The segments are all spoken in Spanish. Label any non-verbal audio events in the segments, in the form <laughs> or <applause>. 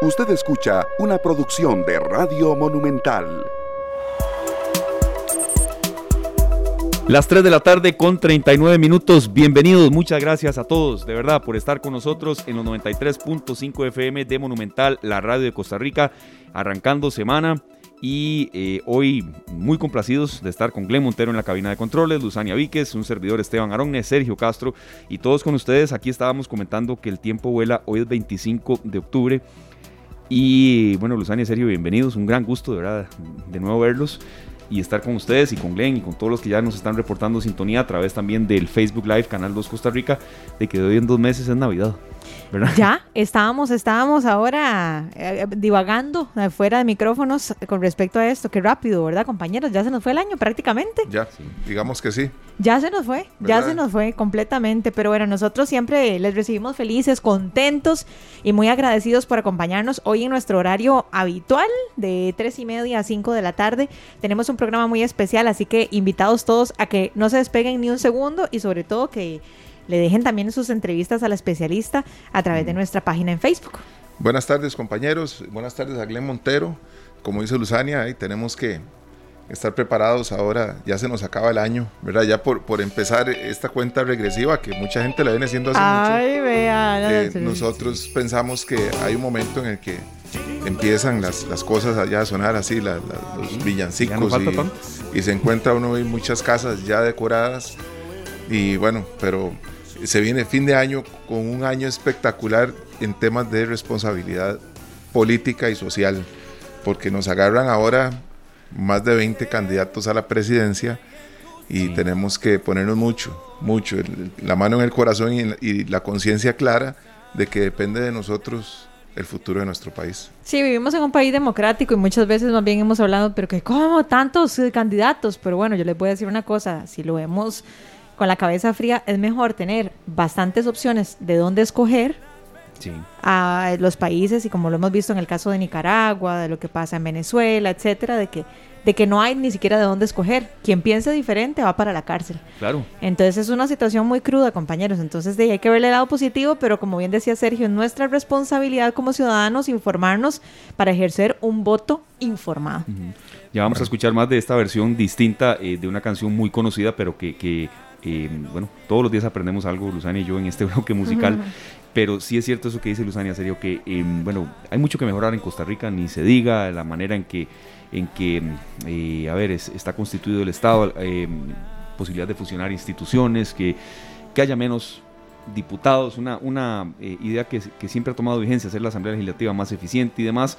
Usted escucha una producción de Radio Monumental. Las 3 de la tarde con 39 minutos. Bienvenidos, muchas gracias a todos, de verdad, por estar con nosotros en los 93.5 FM de Monumental, la radio de Costa Rica, arrancando semana. Y eh, hoy muy complacidos de estar con Glenn Montero en la cabina de controles, Luzania Víquez, un servidor Esteban Aronne, Sergio Castro y todos con ustedes. Aquí estábamos comentando que el tiempo vuela, hoy es 25 de octubre y bueno, Luzania, Sergio, bienvenidos. Un gran gusto, de verdad, de nuevo verlos y estar con ustedes y con Glenn y con todos los que ya nos están reportando sintonía a través también del Facebook Live, Canal 2 Costa Rica, de que de hoy en dos meses es Navidad. Ya, estábamos, estábamos ahora eh, divagando fuera de micrófonos con respecto a esto. Qué rápido, ¿verdad, compañeros? Ya se nos fue el año prácticamente. Ya, digamos que sí. Ya se nos fue, ya se nos fue completamente. Pero bueno, nosotros siempre les recibimos felices, contentos y muy agradecidos por acompañarnos hoy en nuestro horario habitual de tres y media a 5 de la tarde. Tenemos un programa muy especial, así que invitados todos a que no se despeguen ni un segundo y sobre todo que le dejen también sus entrevistas a la especialista a través de nuestra página en Facebook. Buenas tardes compañeros, buenas tardes a Glenn Montero. Como dice Luzania, ahí tenemos que estar preparados ahora, ya se nos acaba el año, ¿verdad? Ya por, por empezar esta cuenta regresiva que mucha gente la viene siendo hace Ay, mucho. Vea, eh, nosotros pensamos que hay un momento en el que empiezan las, las cosas allá a sonar así, los villancicos y, y, se encuentra uno en muchas casas ya decoradas y bueno, pero se viene fin de año con un año espectacular en temas de responsabilidad política y social, porque nos agarran ahora más de 20 candidatos a la presidencia y tenemos que ponernos mucho, mucho, la mano en el corazón y, la conciencia clara de que depende de nosotros el futuro de nuestro país. Sí, vivimos en un país democrático y muchas veces más bien hemos hablado, pero que como tantos candidatos, pero bueno, yo les voy a decir una cosa, si lo vemos con la cabeza fría, es mejor tener bastantes opciones de dónde escoger a los países y como lo hemos visto en el caso de Nicaragua, de lo que pasa en Venezuela, etcétera, de que de que no hay ni siquiera de dónde escoger. Quien piense diferente va para la cárcel. Claro. Entonces es una situación muy cruda, compañeros. Entonces de hay que verle el lado positivo, pero como bien decía Sergio, es nuestra responsabilidad como ciudadanos informarnos para ejercer un voto informado. Ya vamos a escuchar más de esta versión distinta eh, de una canción muy conocida, pero que, que eh, bueno, todos los días aprendemos algo, Luzania y yo, en este <laughs> bloque musical. Pero sí es cierto eso que dice Luzania, serio, que, eh, bueno, hay mucho que mejorar en Costa Rica, ni se diga la manera en que, en que eh, a ver, está constituido el Estado, posibilidad de fusionar instituciones, que, que haya menos diputados, una, una idea que, que, siempre ha tomado vigencia, hacer la Asamblea Legislativa más eficiente y demás.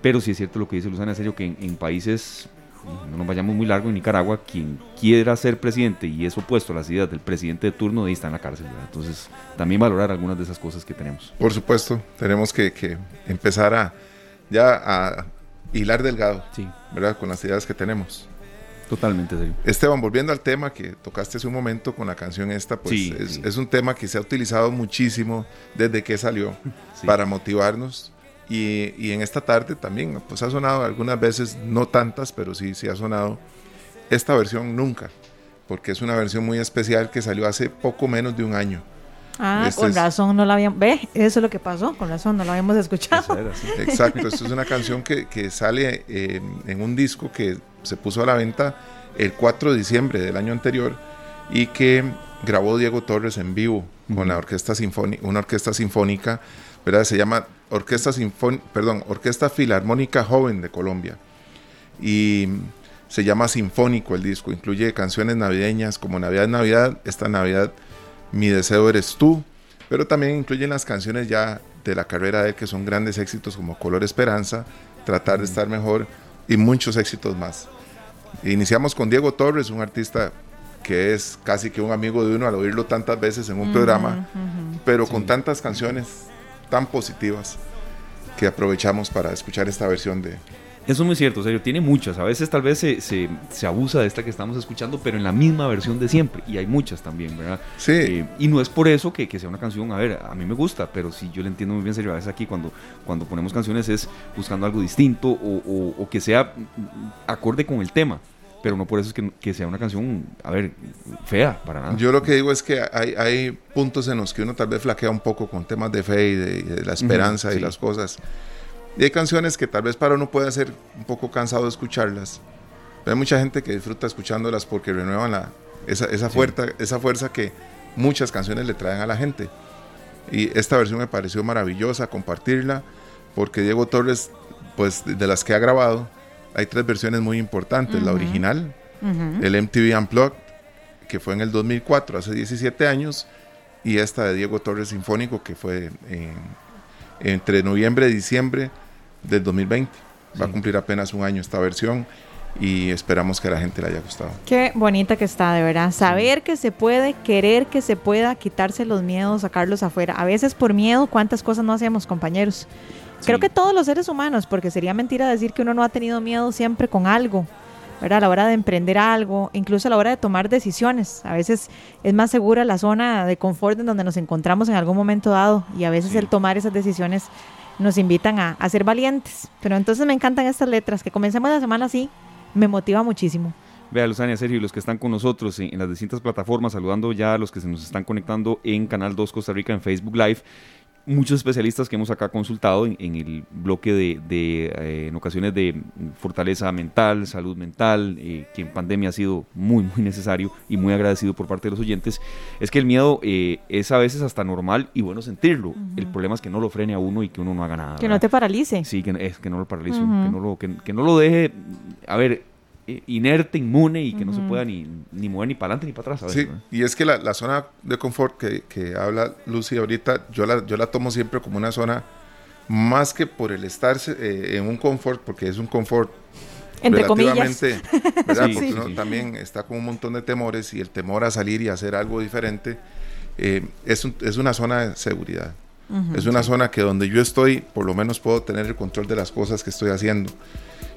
Pero sí es cierto lo que dice Luzania, serio, que en países no nos vayamos muy largo en Nicaragua, quien quiera ser presidente y es opuesto a las ideas del presidente de turno, ahí está en la cárcel. Entonces, también valorar algunas de esas cosas que tenemos. Por supuesto, tenemos que, empezar a ya a hilar delgado, sí. ¿verdad? Con las ideas que tenemos. Totalmente, serio. Esteban, volviendo al tema que tocaste hace un momento con la canción esta, pues es, un tema que se ha utilizado muchísimo desde que salió <laughs> para motivarnos y, en esta tarde también, pues ha sonado algunas veces, no tantas, pero sí, sí ha sonado esta versión nunca, porque es una versión muy especial que salió hace poco menos de un año. Ah, este con razón no la habíamos, ve, eso es lo que pasó, con razón no la habíamos escuchado. <laughs> Exacto, esto es una canción que, que sale en un disco que se puso a la venta el 4 de diciembre del año anterior y que grabó Diego Torres en vivo con la orquesta sinfónica, una orquesta sinfónica ¿verdad? Se llama Orquesta, perdón, Orquesta Filarmónica Joven de Colombia. Y se llama Sinfónico el disco, incluye canciones navideñas como Navidad Navidad, esta Navidad Mi Deseo Eres Tú, pero también incluye las canciones ya de la carrera de él que son grandes éxitos como Color Esperanza, Tratar de Estar Mejor y muchos éxitos más. Iniciamos con Diego Torres, un artista que es casi que un amigo de uno al oírlo tantas veces en un programa, pero con tantas canciones tan positivas que aprovechamos para escuchar esta versión de... Eso es muy cierto, serio, tiene muchas. A veces tal vez se, se, abusa de esta que estamos escuchando, pero en la misma versión de siempre. Y hay muchas también, ¿verdad? Sí. Eh, y no es por eso que, que, sea una canción, a ver, a mí me gusta, pero si yo le entiendo muy bien, serio, a veces aquí cuando, cuando ponemos canciones es buscando algo distinto o, o que sea acorde con el tema pero no por eso es que, que, sea una canción, a ver, fea, para nada. Yo lo que digo es que hay, hay puntos en los que uno tal vez flaquea un poco con temas de fe y de, la esperanza y las cosas. Y hay canciones que tal vez para uno puede ser un poco cansado de escucharlas. Pero hay mucha gente que disfruta escuchándolas porque renuevan la, esa, esa, fuerza, esa fuerza que muchas canciones le traen a la gente. Y esta versión me pareció maravillosa compartirla porque Diego Torres, pues de las que ha grabado, hay tres versiones muy importantes. La original, el MTV Unplugged, que fue en el 2004, hace 17 años, y esta de Diego Torres Sinfónico, que fue entre noviembre y diciembre del 2020. Va a cumplir apenas un año esta versión y esperamos que a la gente le haya gustado. Qué bonita que está, de verdad. Saber que se puede, querer que se pueda, quitarse los miedos, sacarlos afuera. A veces por miedo, ¿cuántas cosas no hacemos, compañeros? Creo que todos los seres humanos, porque sería mentira decir que uno no ha tenido miedo siempre con algo. ¿verdad? A la hora de emprender algo, incluso a la hora de tomar decisiones. A veces es más segura la zona de confort en donde nos encontramos en algún momento dado y a veces el tomar esas decisiones nos invitan a, a, ser valientes. Pero entonces me encantan estas letras, que comencemos la semana así, me motiva muchísimo. Vea, Luzania, Sergio, y los que están con nosotros en, las distintas plataformas, saludando ya a los que se nos están conectando en Canal 2 Costa Rica en Facebook Live muchos especialistas que hemos acá consultado en, el bloque de, eh, en ocasiones de fortaleza mental, salud mental, eh, que en pandemia ha sido muy, muy necesario y muy agradecido por parte de los oyentes, es que el miedo eh, es a veces hasta normal y bueno sentirlo. El problema es que no lo frene a uno y que uno no haga nada. Que no te paralice. Sí, que, es, que no lo paralice, que, no lo, que no lo deje, a ver, inerte, inmune y que no se pueda ni, ni mover ni para adelante ni para atrás. sí, y es que la, la, zona de confort que, que habla Lucy ahorita, yo la, yo la tomo siempre como una zona más que por el estar eh, en un confort, porque es un confort entre comillas. <laughs> ¿verdad? porque uno también está con un montón de temores y el temor a salir y hacer algo diferente eh, es, un, es una zona de seguridad. es una zona que donde yo estoy, por lo menos puedo tener el control de las cosas que estoy haciendo.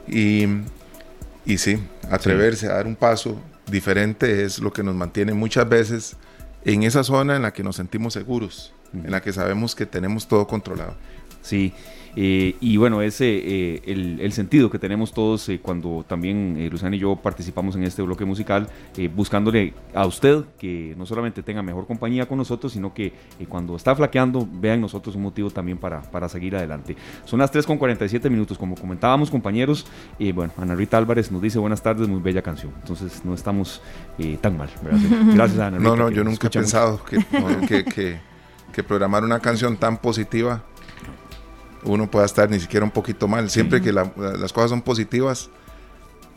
Y y sí, atreverse a dar un paso diferente es lo que nos mantiene muchas veces en esa zona en la que nos sentimos seguros, en la que sabemos que tenemos todo controlado. Sí, eh, y bueno, ese eh, el, sentido que tenemos todos eh, cuando también Luciana y yo participamos en este bloque musical, buscándole a usted que no solamente tenga mejor compañía con nosotros, sino que cuando está flaqueando, vean nosotros un motivo también para, para seguir adelante. Son las 3 con 47 minutos, como comentábamos, compañeros. y bueno, Ana Rita Álvarez nos dice buenas tardes, muy bella canción. Entonces no estamos tan mal. <laughs> Gracias, Ana Rita. No, no, yo nunca he pensado que, que, que programar una canción tan positiva uno pueda estar ni siquiera un poquito mal. Siempre que las cosas son positivas,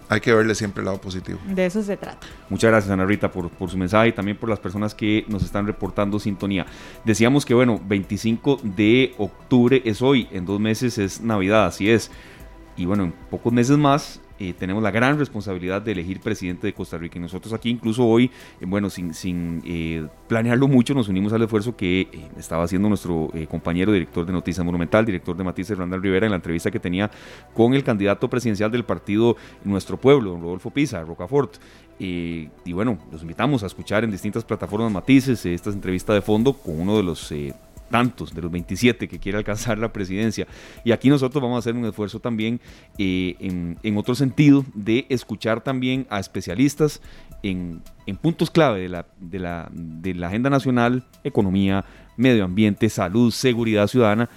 hay que verle siempre el lado positivo. De eso se trata. Muchas gracias, Ana Rita, por, por, su mensaje y también por las personas que nos están reportando sintonía. Decíamos que, bueno, 25 de octubre es hoy, en dos meses es Navidad, así es. Y bueno, en pocos meses más eh, tenemos la gran responsabilidad de elegir presidente de Costa Rica. Y nosotros aquí, incluso hoy, eh, bueno, sin, sin eh, planearlo mucho, nos unimos al esfuerzo que estaba haciendo nuestro compañero director de Noticias Monumental, director de Matices, Randall Rivera, en la entrevista que tenía con el candidato presidencial del partido Nuestro Pueblo, don Rodolfo Pisa, Rocafort. y bueno, los invitamos a escuchar en distintas plataformas Matices esta entrevista de fondo con uno de los tantos de los 27 que quiere alcanzar la presidencia. Y aquí nosotros vamos a hacer un esfuerzo también eh, en, otro sentido de escuchar también a especialistas en, puntos clave de la, de, la, de la agenda nacional, economía, medio ambiente, salud, seguridad ciudadana,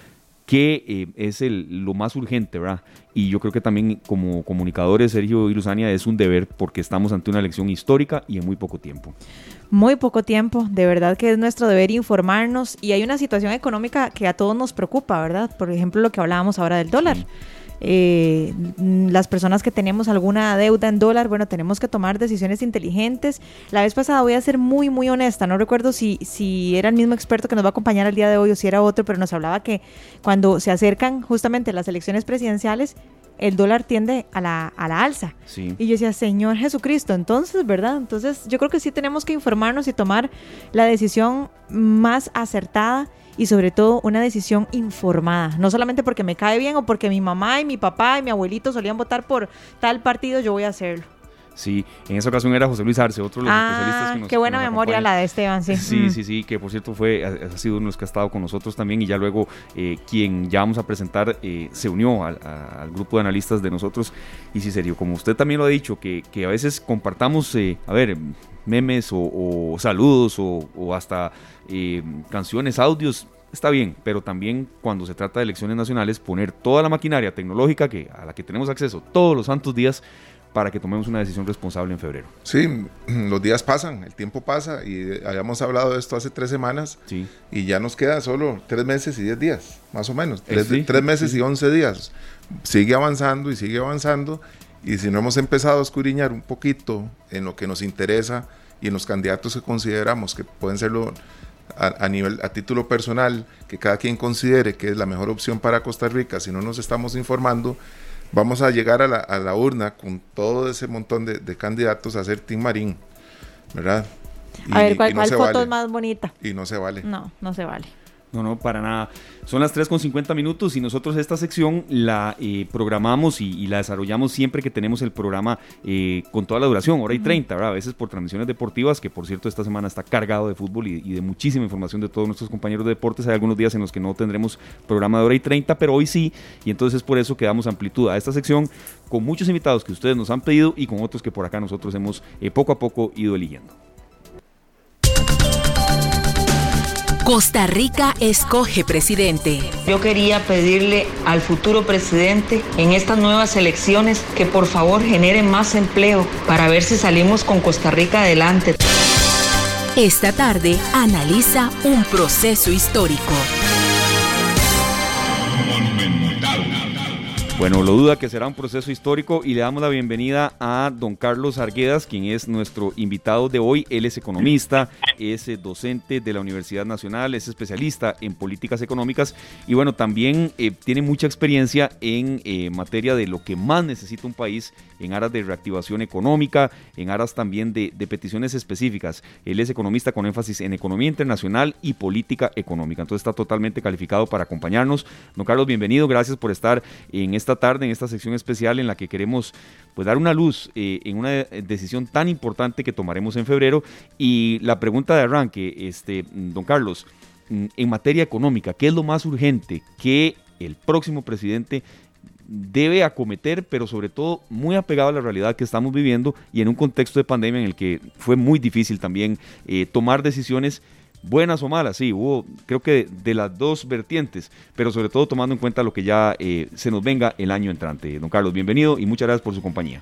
que eh, es el, lo más urgente, ¿verdad? Y yo creo que también como comunicadores, Sergio y Luzania, es un deber porque estamos ante una elección histórica y en muy poco tiempo muy poco tiempo. De verdad que es nuestro deber informarnos y hay una situación económica que a todos nos preocupa, ¿verdad? Por ejemplo, lo que hablábamos ahora del dólar. Eh, las personas que tenemos alguna deuda en dólar, bueno, tenemos que tomar decisiones inteligentes. La vez pasada voy a ser muy, muy honesta, no recuerdo si, si era el mismo experto que nos va a acompañar el día de hoy o si era otro, pero nos hablaba que cuando se acercan justamente las elecciones presidenciales, el dólar tiende a la, a la alza. Y yo decía, Señor Jesucristo, entonces, ¿verdad? Entonces yo creo que sí tenemos que informarnos y tomar la decisión más acertada y sobre todo una decisión informada. No solamente porque me cae bien o porque mi mamá y mi papá y mi abuelito solían votar por tal partido, yo voy a hacerlo. Sí, en esa ocasión era José Luis Arce, otro de los ah, especialistas que nos Qué buena memoria la de Esteban, sí. Sí, mm. sí, sí, que por cierto fue, ha, sido uno de los que ha estado con nosotros también y ya luego eh, quien ya vamos a presentar eh, se unió al, grupo de analistas de nosotros. Y sí, serio, como usted también lo ha dicho, que, que a veces compartamos, eh, a ver, memes o, saludos o, o hasta canciones, audios está bien, pero también cuando se trata de elecciones nacionales, poner toda la maquinaria tecnológica que, a la que tenemos acceso todos los santos días para que tomemos una decisión responsable en febrero. Sí, <clears throat> los días pasan, el tiempo pasa y habíamos hablado de esto hace tres semanas sí. y ya nos queda solo tres meses y diez días, más o menos, tres, tres meses y once días. Sigue avanzando y sigue avanzando y si no hemos empezado a escudriñar un poquito en lo que nos interesa y en los candidatos que consideramos que pueden serlo a, a, nivel, a título personal, que cada quien considere que es la mejor opción para Costa Rica, si no nos estamos informando, vamos a llegar a la, a la urna con todo ese montón de, de, candidatos a ser Team Marín, ¿verdad? Y, a ver, ¿cuál, no cuál foto vale. es más bonita? Y no se vale. No, no se vale. No, no, para nada. Son las 3 con 50 minutos y nosotros esta sección la eh, programamos y, y, la desarrollamos siempre que tenemos el programa eh, con toda la duración, hora y 30, ¿verdad? A veces por transmisiones deportivas, que por cierto esta semana está cargado de fútbol y, y, de muchísima información de todos nuestros compañeros de deportes. Hay algunos días en los que no tendremos programa de hora y 30, pero hoy sí, y entonces es por eso que damos amplitud a esta sección con muchos invitados que ustedes nos han pedido y con otros que por acá nosotros hemos eh, poco a poco ido eligiendo. Costa Rica escoge presidente. Yo quería pedirle al futuro presidente en estas nuevas elecciones que por favor genere más empleo para ver si salimos con Costa Rica adelante. Esta tarde analiza un proceso histórico. Bueno, lo duda que será un proceso histórico y le damos la bienvenida a don Carlos Arguedas, quien es nuestro invitado de hoy. Él es economista, es docente de la Universidad Nacional, es especialista en políticas económicas y bueno, también eh, tiene mucha experiencia en eh, materia de lo que más necesita un país en aras de reactivación económica, en aras también de, de peticiones específicas. Él es economista con énfasis en economía internacional y política económica, entonces está totalmente calificado para acompañarnos. Don Carlos, bienvenido, gracias por estar en esta tarde, en esta sección especial en la que queremos pues, dar una luz eh, en una decisión tan importante que tomaremos en febrero. Y la pregunta de arranque, este, don Carlos, en materia económica, ¿qué es lo más urgente que el próximo presidente debe acometer, pero sobre todo muy apegado a la realidad que estamos viviendo y en un contexto de pandemia en el que fue muy difícil también eh, tomar decisiones buenas o malas, sí, hubo creo que de, de, las dos vertientes, pero sobre todo tomando en cuenta lo que ya eh, se nos venga el año entrante. Don Carlos, bienvenido y muchas gracias por su compañía.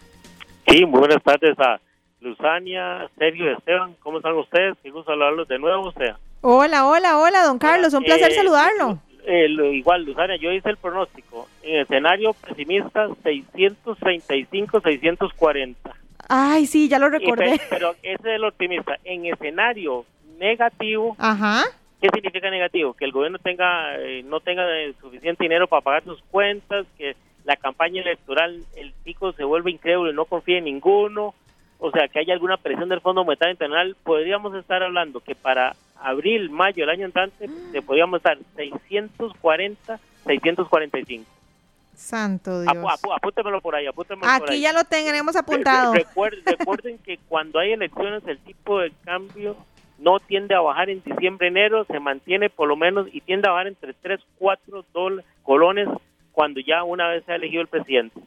Sí, muy buenas tardes a Luzania, Sergio y Esteban, ¿cómo están ustedes? Qué gusto hablarlos de nuevo, o sea. Hola, hola, hola, don Carlos, un placer eh, saludarlo. Eh, igual, Luzania, yo hice el pronóstico. En escenario pesimista, 635, 640. Ay, sí, ya lo recordé. Pero, pero ese es el optimista. En escenario negativo. Ajá. ¿Qué significa negativo? Que el gobierno tenga eh, no tenga suficiente dinero para pagar sus cuentas, que la campaña electoral, el pico se vuelve increíble, no confía en ninguno, o sea, que haya alguna presión del Fondo Monetario Internacional, podríamos estar hablando que para abril, mayo del año entrante, se podríamos estar 640, 645. Santo Dios. Apú, apú, apúntemelo por ahí, apúntemelo Aquí por ahí. ya lo tenemos apuntado. Recuerden, recuerden que cuando hay elecciones el tipo de cambio no tiende a bajar en diciembre, enero, se mantiene por lo menos y tiende a bajar entre 3, 4 dólares, colones cuando ya una vez se ha elegido el presidente.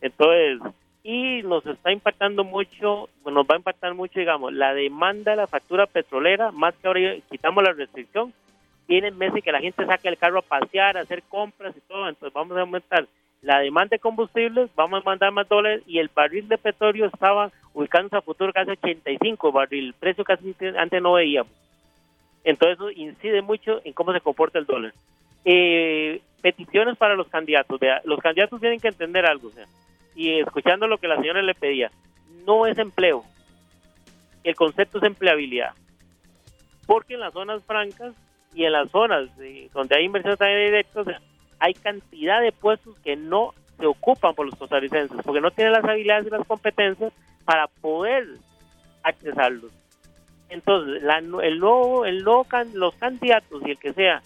Entonces, y nos está impactando mucho, nos va a impactar mucho, digamos, la demanda de la factura petrolera, más que ahora quitamos la restricción, tienen meses que la gente saca el carro a pasear, a hacer compras y todo, entonces vamos a aumentar la demanda de combustibles, vamos a mandar más dólares y el barril de petróleo estaba ubicándose a futuro casi 85 barril, precio casi antes no veíamos. Entonces eso incide mucho en cómo se comporta el dólar. Eh, peticiones para los candidatos, vea, los candidatos tienen que entender algo, o y escuchando lo que la señora le pedía, no es empleo, el concepto es empleabilidad, porque en las zonas francas y en las zonas de, donde hay inversiones directas, o hay cantidad de puestos que no se ocupan por los costarricenses, porque no tienen las habilidades y las competencias para poder accesarlos. Entonces, la, el nuevo, el nuevo los candidatos y el que sea,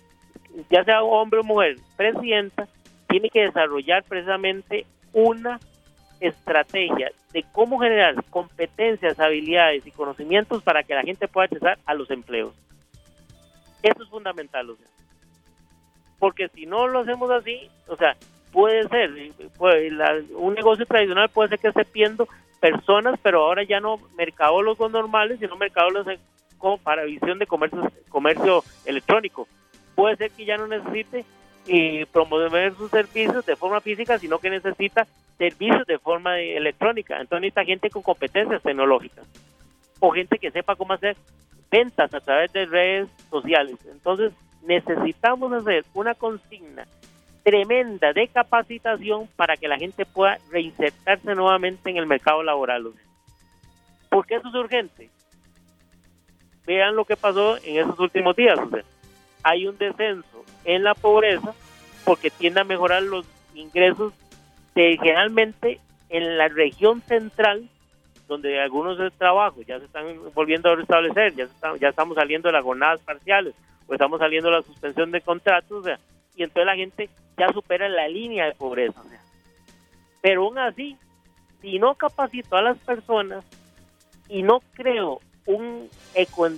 ya sea hombre o mujer, presidenta, tiene que desarrollar precisamente una estrategia de cómo generar competencias, habilidades y conocimientos para que la gente pueda accesar a los empleos. Eso es fundamental, o sea porque si no lo hacemos así, o sea, puede ser, la, un negocio tradicional puede ser que esté pidiendo personas, pero ahora ya no mercadólogos normales, sino mercadólogos como para visión de comercio, comercio electrónico. puede ser que ya no necesite eh, promover sus servicios de forma física, sino que necesita servicios de forma electrónica. Entonces necesita gente con competencias tecnológicas o gente que sepa cómo hacer ventas a través de redes sociales. Entonces necesitamos hacer una consigna tremenda de capacitación para que la gente pueda reinsertarse nuevamente en el mercado laboral. ¿Por qué eso es urgente? Vean lo que pasó en esos últimos días. hay un descenso en la pobreza porque tiende a mejorar los ingresos de, generalmente en la región central donde algunos de trabajos ya se están volviendo a restablecer, ya, ya estamos saliendo de las jornadas parciales o estamos saliendo de la suspensión de contratos, y entonces la gente ya supera la línea de pobreza. Pero aún así, si no capacito a las personas y no creo un, eco,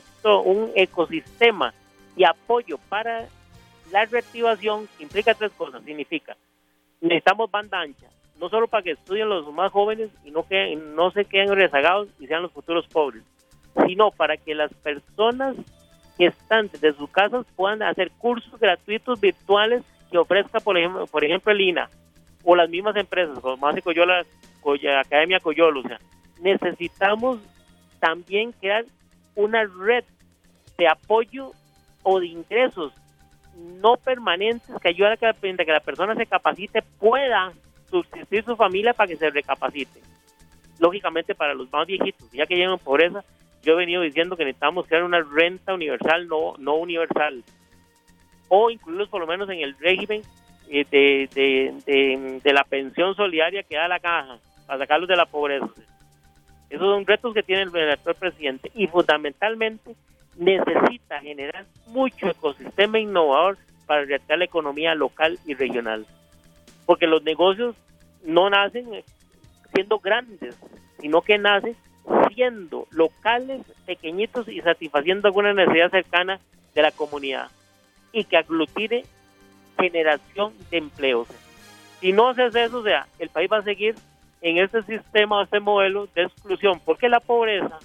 un ecosistema y apoyo para la reactivación, implica tres cosas. Significa, necesitamos banda ancha, no solo para que estudien los más jóvenes y no, que, no se queden rezagados y sean los futuros pobres, sino para que las personas que están desde sus casas puedan hacer cursos gratuitos virtuales que ofrezca, por ejemplo, por ejemplo el INA o las mismas empresas, como más Coyola, Academia Coyolo. O sea, necesitamos también crear una red de apoyo o de ingresos no permanentes que ayuden a que, que la persona se capacite pueda subsistir su familia para que se recapacite. Lógicamente para los más viejitos, ya que llegan pobreza, yo he venido diciendo que necesitamos crear una renta universal, no, no universal, o incluirlos por lo menos en el régimen eh, de, de, la pensión solidaria que da la caja, para sacarlos de la pobreza. Esos son retos que tiene el actual presidente y fundamentalmente necesita generar mucho ecosistema innovador para reactivar la economía local y regional. Porque los negocios no nacen siendo grandes, sino que nacen siendo locales, pequeñitos y satisfaciendo alguna necesidad cercana de la comunidad y que aglutine generación de empleos. Si no se hace eso, o sea, el país va a seguir en este sistema, este modelo de exclusión, porque la pobreza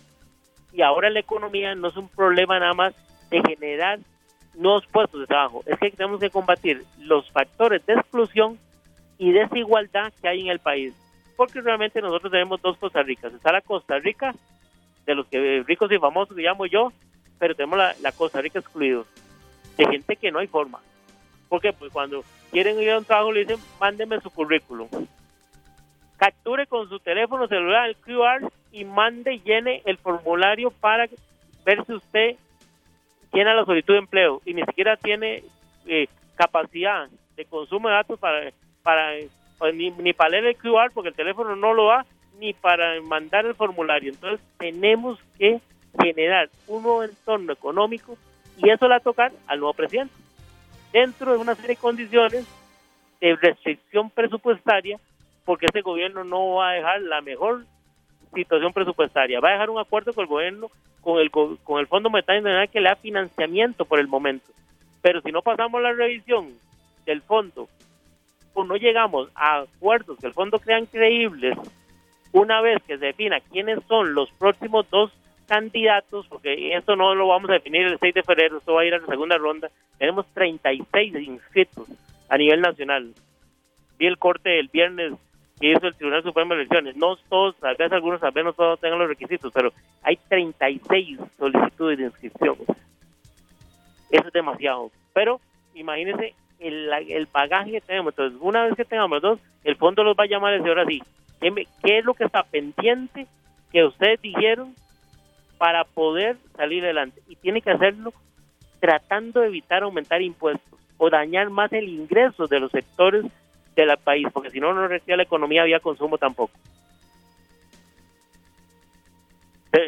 y ahora la economía no es un problema nada más de generar nuevos puestos de trabajo, es que tenemos que combatir los factores de exclusión y desigualdad que hay en el país, porque realmente nosotros tenemos dos Costa Ricas, está la Costa Rica, de los que ricos y famosos que llamo yo, pero tenemos la Costa Rica excluidos, de gente que no hay forma. porque Pues cuando quieren ir a un trabajo le dicen, mándeme su currículum capture con su teléfono celular el QR y mande, llene el formulario para ver si usted llena la solicitud de empleo y ni siquiera tiene eh, capacidad de consumo de datos para, para pues, ni, ni para leer el QR porque el teléfono no lo da, ni para mandar el formulario. Entonces tenemos que generar un nuevo entorno económico y eso le va a tocar al nuevo presidente. Dentro de una serie de condiciones de restricción presupuestaria porque este gobierno no va a dejar la mejor situación presupuestaria, va a dejar un acuerdo con el gobierno, con el, con el Fondo Monetario que le da financiamiento por el momento. Pero si no pasamos la revisión del fondo o no llegamos a acuerdos que el fondo crean creíbles, una vez que se defina quiénes son los próximos dos candidatos, porque esto no lo vamos a definir el 6 de febrero, esto va a ir a la segunda ronda, tenemos 36 inscritos a nivel nacional. Vi el corte el viernes que hizo el Tribunal Supremo de Elecciones. No todos, tal vez algunos, tal vez no todos tengan los requisitos, pero hay 36 solicitudes de inscripción. Eso es demasiado. Pero imagínense el, el bagaje que tenemos. Entonces, una vez que tengamos dos, el fondo los va a llamar y decir, ahora sí, ¿qué, ¿qué es lo que está pendiente que ustedes dijeron para poder salir adelante? Y tiene que hacerlo tratando de evitar aumentar impuestos o dañar más el ingreso de los sectores del país, porque si no, no recibe la economía había consumo tampoco.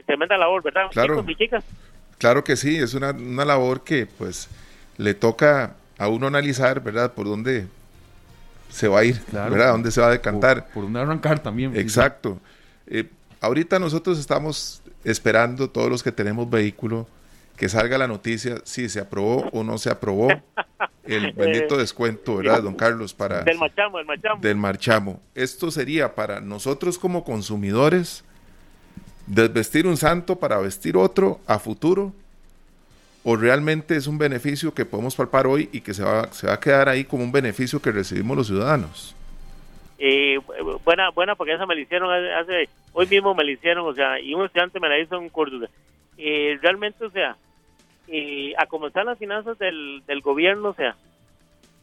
Tremenda labor, ¿verdad? Claro, chicas? claro que sí, es una, una labor que pues le toca a uno analizar, ¿verdad? Por dónde se va a ir, ¿verdad? ¿Dónde se va a decantar? Por, dónde arrancar también. Exacto. Eh, ahorita nosotros estamos esperando, todos los que tenemos vehículo, que salga la noticia si se aprobó o no se aprobó el <laughs> bendito descuento, ¿verdad, don Carlos? Para, del marchamo, del marchamo. Del marchamo. Esto sería para nosotros como consumidores desvestir un santo para vestir otro a futuro o realmente es un beneficio que podemos palpar hoy y que se va, se va a quedar ahí como un beneficio que recibimos los ciudadanos? Eh, buena, buena, porque esa me la hicieron hace, hoy mismo me la hicieron, o sea, y un estudiante me la hizo en curso. Eh, realmente, o sea, eh, a están las finanzas del, del gobierno, o sea,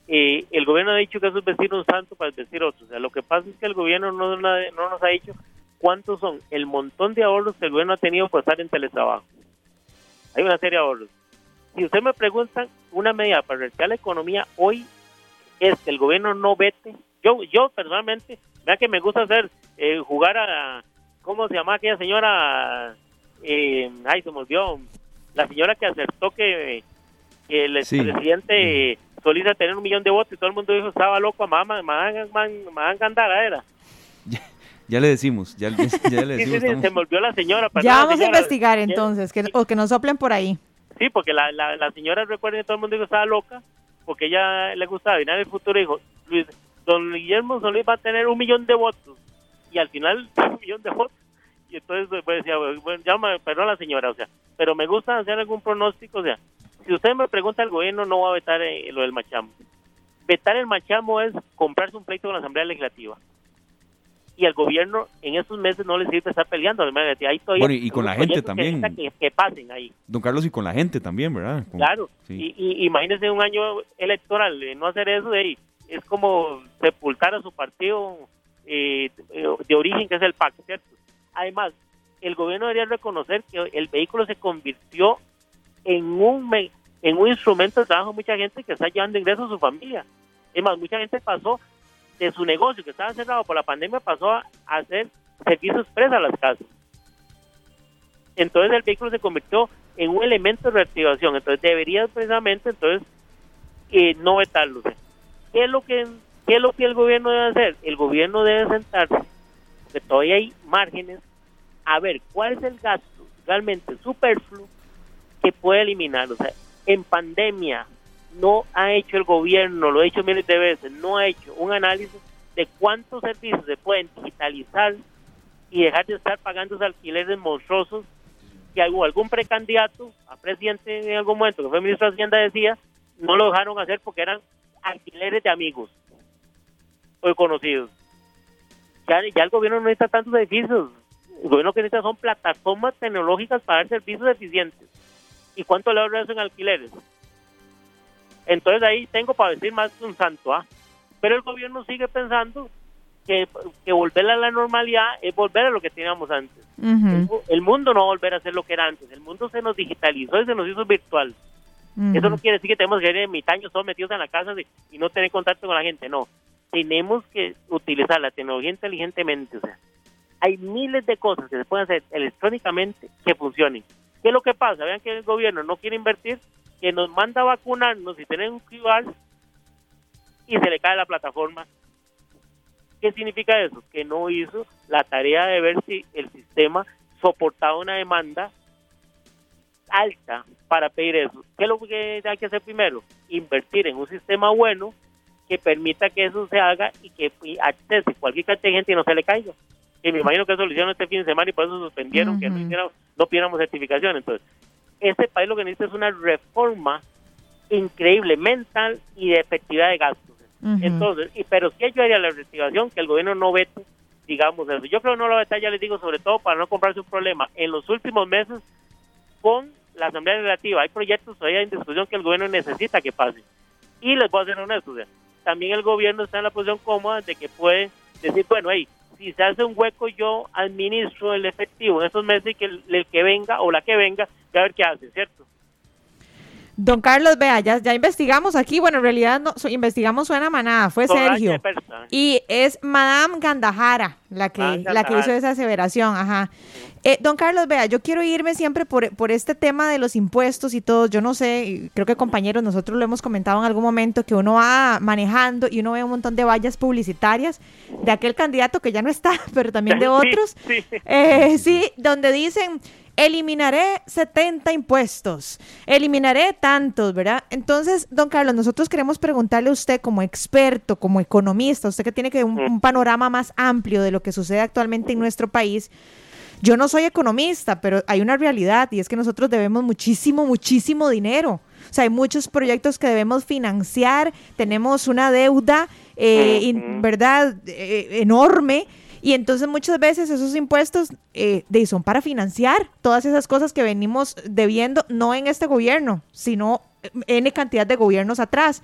eh, el gobierno ha dicho que eso es vestir un santo para vestir otro. O sea, lo que pasa es que el gobierno no, no nos ha dicho cuántos son el montón de ahorros que el gobierno ha tenido por estar en teletrabajo. Hay una serie de ahorros. Si usted me pregunta una medida para reactivar la economía hoy es que el gobierno no vete. Yo, yo personalmente, vea que me gusta hacer, eh, jugar a, ¿cómo se llama aquella señora? Eh, ay, se me olvidó. La señora que acertó que, el presidente Solís a tener un millón de votos y todo el mundo dijo estaba loco, mamá, mamá, mamá, Gandara era. Ya le decimos, ya, ya le decimos. se me olvidó la señora. Ya vamos a investigar entonces, que, o que nos soplen por ahí. Sí, porque la, la, la señora, recuerden, todo el mundo dijo estaba loca, porque ella le gustaba. Y en el futuro dijo, Luis, don Guillermo Solís va a tener un millón de votos. Y al final, <laughs> un millón de votos. Y entonces, pues, decía, bueno, ya perdón la señora, o sea, pero me gusta hacer algún pronóstico, o sea, si usted me pregunta, el gobierno no va a vetar eh, lo del machamo. Vetar el machamo es comprarse un pleito con la Asamblea Legislativa. Y al gobierno en esos meses no le sirve estar peleando. Ahí bueno, y con la gente también. Que, pasen ahí. Don Carlos, y con la gente también, ¿verdad? claro. Y, y, imagínese un año electoral, no hacer eso de ahí. Es como sepultar a su partido eh, de origen, que es el PAC, ¿cierto? Además, el gobierno debería reconocer que el vehículo se convirtió en un en un instrumento de trabajo mucha gente que está llevando ingresos a su familia. Es más, mucha gente pasó de su negocio que estaba cerrado por la pandemia, pasó a hacer servicios express a las casas. Entonces el vehículo se convirtió en un elemento de reactivación. Entonces debería precisamente entonces eh, no vetarlo. ¿Qué es lo que qué es lo que el gobierno debe hacer? El gobierno debe sentarse, porque todavía hay márgenes, a ver cuál es el gasto realmente superfluo que puede eliminar. O sea, en pandemia no ha hecho el gobierno, lo he hecho miles de veces, no ha hecho un análisis de cuántos servicios se pueden digitalizar y dejar de estar pagando esos alquileres monstruosos que algún precandidato a presidente en algún momento, que fue ministro de Hacienda, decía, no lo dejaron hacer porque eran alquileres de amigos o conocidos. Ya, ya el gobierno no necesita tantos edificios, el gobierno que necesita son plataformas tecnológicas para dar servicios eficientes. ¿Y cuánto le ahorra eso en alquileres? Entonces ahí tengo para decir más que un santo, ¿ah? Pero el gobierno sigue pensando que, que, volver a la normalidad es volver a lo que teníamos antes. el, mundo no va a volver a ser lo que era antes. El mundo se nos digitalizó y se nos hizo virtual. Eso no quiere decir que tenemos que ir en mitad años todos metidos en la casa y no tener contacto con la gente. No. Tenemos que utilizar la tecnología inteligentemente. O sea, hay miles de cosas que se pueden hacer electrónicamente que funcionen. ¿Qué es lo que pasa? Vean que el gobierno no quiere invertir, que nos manda a vacunarnos y tener un QR y se le cae la plataforma. ¿Qué significa eso? Que no hizo la tarea de ver si el sistema soportaba una demanda alta para pedir eso. ¿Qué es lo que hay que hacer primero? Invertir en un sistema bueno que permita que eso se haga y que accese cualquier cantidad de gente y no se le caiga y me imagino que eso lo hicieron este fin de semana y por eso suspendieron que no, no pidiéramos certificación. Entonces, este país lo que necesita es una reforma increíble mental y de efectividad de gastos. Entonces, y, pero si yo haría la investigación que el gobierno no vete, digamos eso. Yo creo que no lo vete, ya les digo, sobre todo para no comprarse un problema. En los últimos meses, con la Asamblea Legislativa, hay proyectos todavía en discusión que el gobierno necesita que pase. Y les voy a ser honesto, también el gobierno está en la posición cómoda de que puede decir, bueno, ahí, si se hace un hueco, yo administro el efectivo en estos meses y que el, que venga o la que venga, a ver qué hace, ¿cierto? Don Carlos, vea, ya, ya investigamos aquí, bueno, en realidad no, investigamos suena manada, fue Sergio. Y es Madame Gandahara la que, la que hizo esa aseveración, ajá. Eh, don Carlos, vea, yo quiero irme siempre por, por, este tema de los impuestos y todo. Yo no sé, creo que compañeros, nosotros lo hemos comentado en algún momento, que uno va manejando y uno ve un montón de vallas publicitarias de aquel candidato que ya no está, <laughs> pero también <laughs> de otros. Sí, eh, sí donde dicen, eliminaré 70 impuestos, eliminaré tantos, ¿verdad? Entonces, don Carlos, nosotros queremos preguntarle a usted como experto, como economista, usted que tiene que un, un panorama más amplio de lo que sucede actualmente en nuestro país, Yo no soy economista, pero hay una realidad y es que nosotros debemos muchísimo, muchísimo dinero. O sea, hay muchos proyectos que debemos financiar, tenemos una deuda, eh, ¿verdad?, eh, enorme. Y entonces muchas veces esos impuestos eh, son para financiar todas esas cosas que venimos debiendo, no en este gobierno, sino en cantidad de gobiernos atrás.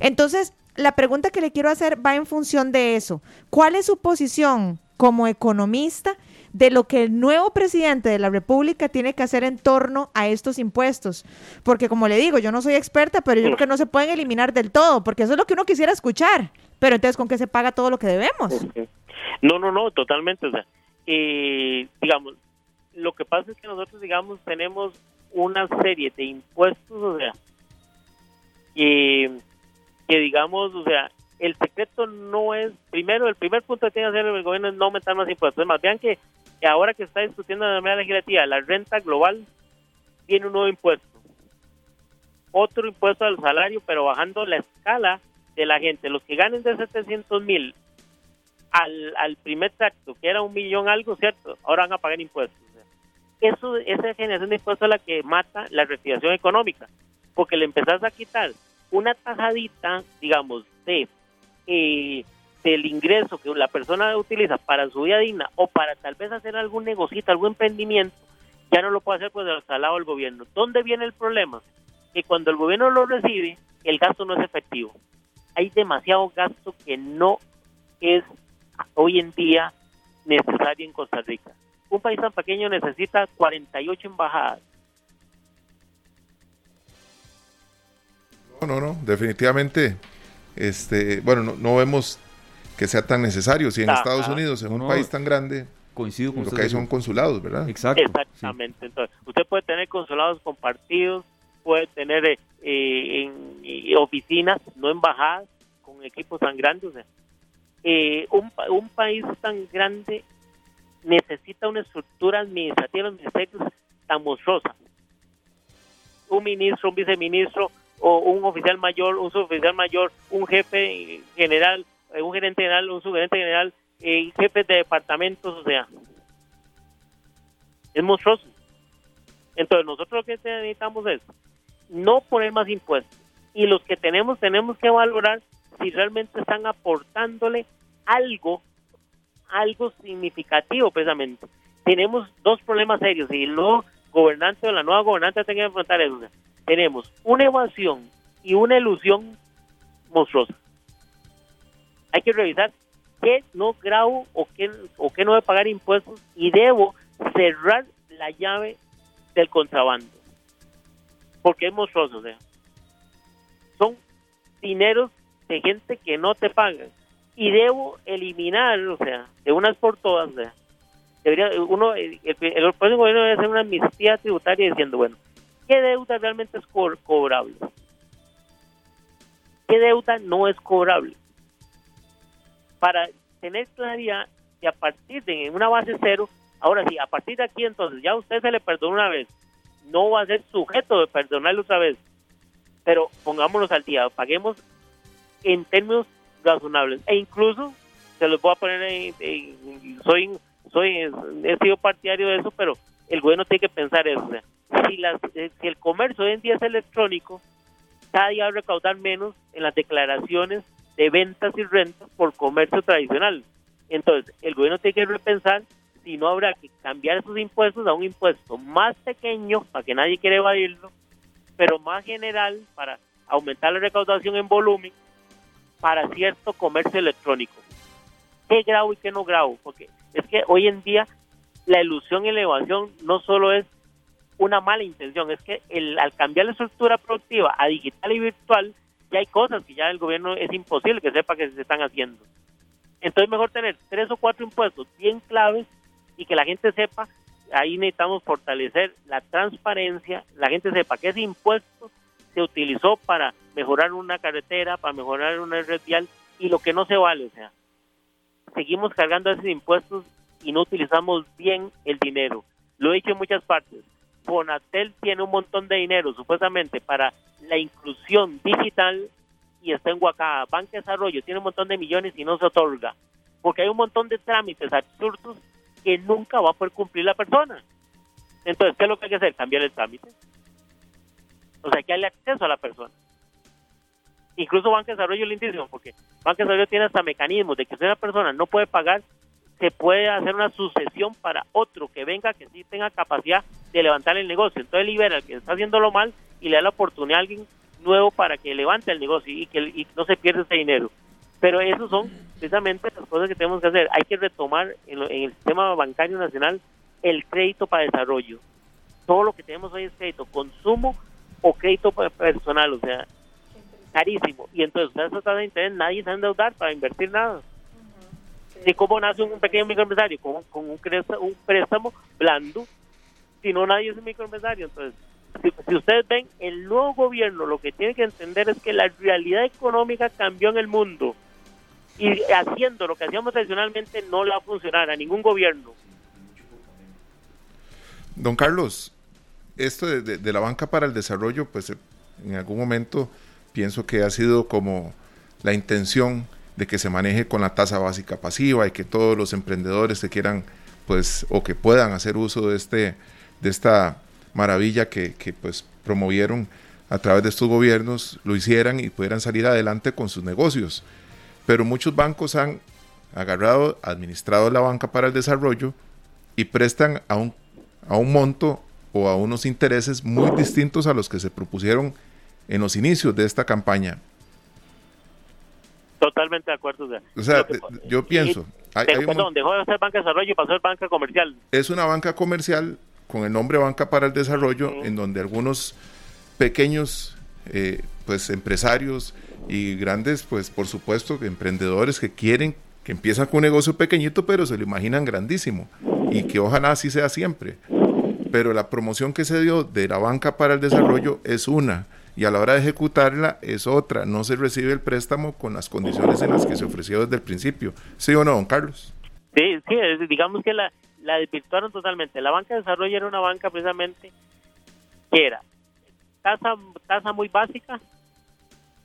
Entonces, la pregunta que le quiero hacer va en función de eso. ¿Cuál es su posición como economista de lo que el nuevo presidente de la República tiene que hacer en torno a estos impuestos. Porque como le digo, yo no soy experta, pero yo creo que no se pueden eliminar del todo, porque eso es lo que uno quisiera escuchar. Pero entonces, ¿con qué se paga todo lo que debemos? No, no, no, totalmente. O sea, eh, digamos, lo que pasa es que nosotros, digamos, tenemos una serie de impuestos, o sea, que, digamos, o sea, el secreto no es, primero, el primer punto que tiene que hacer el gobierno es no aumentar más impuestos. Más, vean que ahora que está discutiendo de manera legislativa la renta global, tiene un nuevo impuesto. Otro impuesto al salario, pero bajando la escala de la gente. Los que ganen de 700 mil al, al primer tracto, que era un millón algo, ¿cierto? Ahora van a pagar impuestos. Eso, esa generación de impuestos es la que mata la reactivación económica, porque le empezás a quitar una tajadita, digamos, de eh, del ingreso que la persona utiliza para su vida digna o para tal vez hacer algún negocio, algún emprendimiento, ya no lo puede hacer pues del lado del gobierno. ¿Dónde viene el problema? Que cuando el gobierno lo recibe, el gasto no es efectivo. Hay demasiado gasto que no es hoy en día necesario en Costa Rica. Un país tan pequeño necesita 48 embajadas. No, no, no, definitivamente este, bueno, no, vemos que sea tan necesario. Si en Estados Unidos, en un país tan grande, coincido con lo que hay son consulados, ¿verdad? Exacto. Exactamente. Entonces, usted puede tener consulados compartidos, puede tener eh, en, oficinas, no embajadas, con equipos tan grandes. Eh, un, un país tan grande necesita una estructura administrativa tan monstruosa. Un ministro, un viceministro, o un oficial mayor, un suboficial mayor, un jefe general, eh, un gerente general, un subgerente general, eh, jefes de departamentos, o sea, es monstruoso. Entonces nosotros lo que necesitamos es no poner más impuestos y los que tenemos tenemos que valorar si realmente están aportándole algo, algo significativo precisamente. Tenemos dos problemas serios y nuevo gobernante o la nueva gobernante tiene que enfrentar eso tenemos una evasión y una ilusión monstruosa. Hay que revisar qué no grabo o qué, o qué no debo pagar impuestos y debo cerrar la llave del contrabando. Porque es monstruoso, o sea. Son dineros de gente que no te paga. Y debo eliminar, o sea, de unas por todas, o sea. Debería, uno, el, el, el, gobierno debe hacer una amnistía tributaria diciendo, bueno, ¿Qué deuda realmente es cobrable? ¿Qué deuda no es cobrable? Para tener claridad que a partir de una base cero, ahora sí, a partir de aquí entonces ya a usted se le perdonó una vez, no va a ser sujeto de perdonarle otra vez, pero pongámonos al día, paguemos en términos razonables e incluso se los voy a poner en, soy soy he sido partidario de eso pero el gobierno tiene que pensar eso si, eh, si el comercio hoy en día es electrónico, cada día va a recaudar menos en las declaraciones de ventas y rentas por comercio tradicional. Entonces, el gobierno tiene que repensar si no habrá que cambiar esos impuestos a un impuesto más pequeño, para que nadie quiera evadirlo, pero más general para aumentar la recaudación en volumen para cierto comercio electrónico. ¿Qué grado y qué no grado? Porque es que hoy en día la ilusión y la evasión no solo es una mala intención, es que el, al cambiar la estructura productiva a digital y virtual, ya hay cosas que ya el gobierno es imposible que sepa que se están haciendo. Entonces mejor tener tres o cuatro impuestos bien claves y que la gente sepa, ahí necesitamos fortalecer la transparencia, la gente sepa que ese impuesto se utilizó para mejorar una carretera, para mejorar una red vial y lo que no se vale, o sea, seguimos cargando esos impuestos y no utilizamos bien el dinero. Lo he dicho en muchas partes. Bonatel tiene un montón de dinero supuestamente para la inclusión digital y está en Huacá. Banca Desarrollo tiene un montón de millones y no se otorga. Porque hay un montón de trámites absurdos que nunca va a poder cumplir la persona. Entonces, ¿qué es lo que hay que hacer? Cambiar el trámite. O sea, que haya acceso a la persona. Incluso Banca de Desarrollo lindísimo, porque Banca de Desarrollo tiene hasta mecanismos de que si una persona no puede pagar, se puede hacer una sucesión para otro que venga, que sí tenga capacidad de levantar el negocio. Entonces libera al que está haciéndolo mal y le da la oportunidad a alguien nuevo para que levante el negocio y que y no se pierda ese dinero. Pero esos son precisamente las cosas que tenemos que hacer. Hay que retomar en, en el sistema bancario nacional el crédito para desarrollo. Todo lo que tenemos hoy es crédito, consumo o crédito personal, o sea, carísimo. Y entonces, esa tasa de interés nadie se va a endeudar para invertir nada. Ni cómo nace un pequeño microempresario con, con un, préstamo, un préstamo blando, si no nadie es un microempresario. Entonces, si, si, ustedes ven, el nuevo gobierno lo que tiene que entender es que la realidad económica cambió en el mundo y haciendo lo que hacíamos tradicionalmente no le va a funcionar a ningún gobierno. Don Carlos, esto de, de, de, la banca para el desarrollo, pues en algún momento pienso que ha sido como la intención de que se maneje con la tasa básica pasiva y que todos los emprendedores que quieran, pues, o que puedan hacer uso de este, de esta maravilla que, que pues promovieron a través de estos gobiernos, lo hicieran y pudieran salir adelante con sus negocios. Pero muchos bancos han agarrado, administrado la banca para el desarrollo y prestan a un, a un monto o a unos intereses muy distintos a los que se propusieron en los inicios de esta campaña. Totalmente de acuerdo. O sea, que, yo pienso... Hay, hay perdón, un, dejó de ser banca de desarrollo y pasó a ser banca comercial. Es una banca comercial con el nombre Banca para el Desarrollo, uh -huh. en donde algunos pequeños eh, pues empresarios y grandes, pues por supuesto, emprendedores que quieren, que empiezan con un negocio pequeñito, pero se lo imaginan grandísimo y que ojalá así sea siempre. Pero la promoción que se dio de la banca para el desarrollo es una y a la hora de ejecutarla es otra. No se recibe el préstamo con las condiciones en las que se ofreció desde el principio. ¿Sí o no, don Carlos? Sí, sí, digamos que la, la desvirtuaron totalmente. La banca de desarrollo era una banca precisamente que era tasa, tasa muy básica,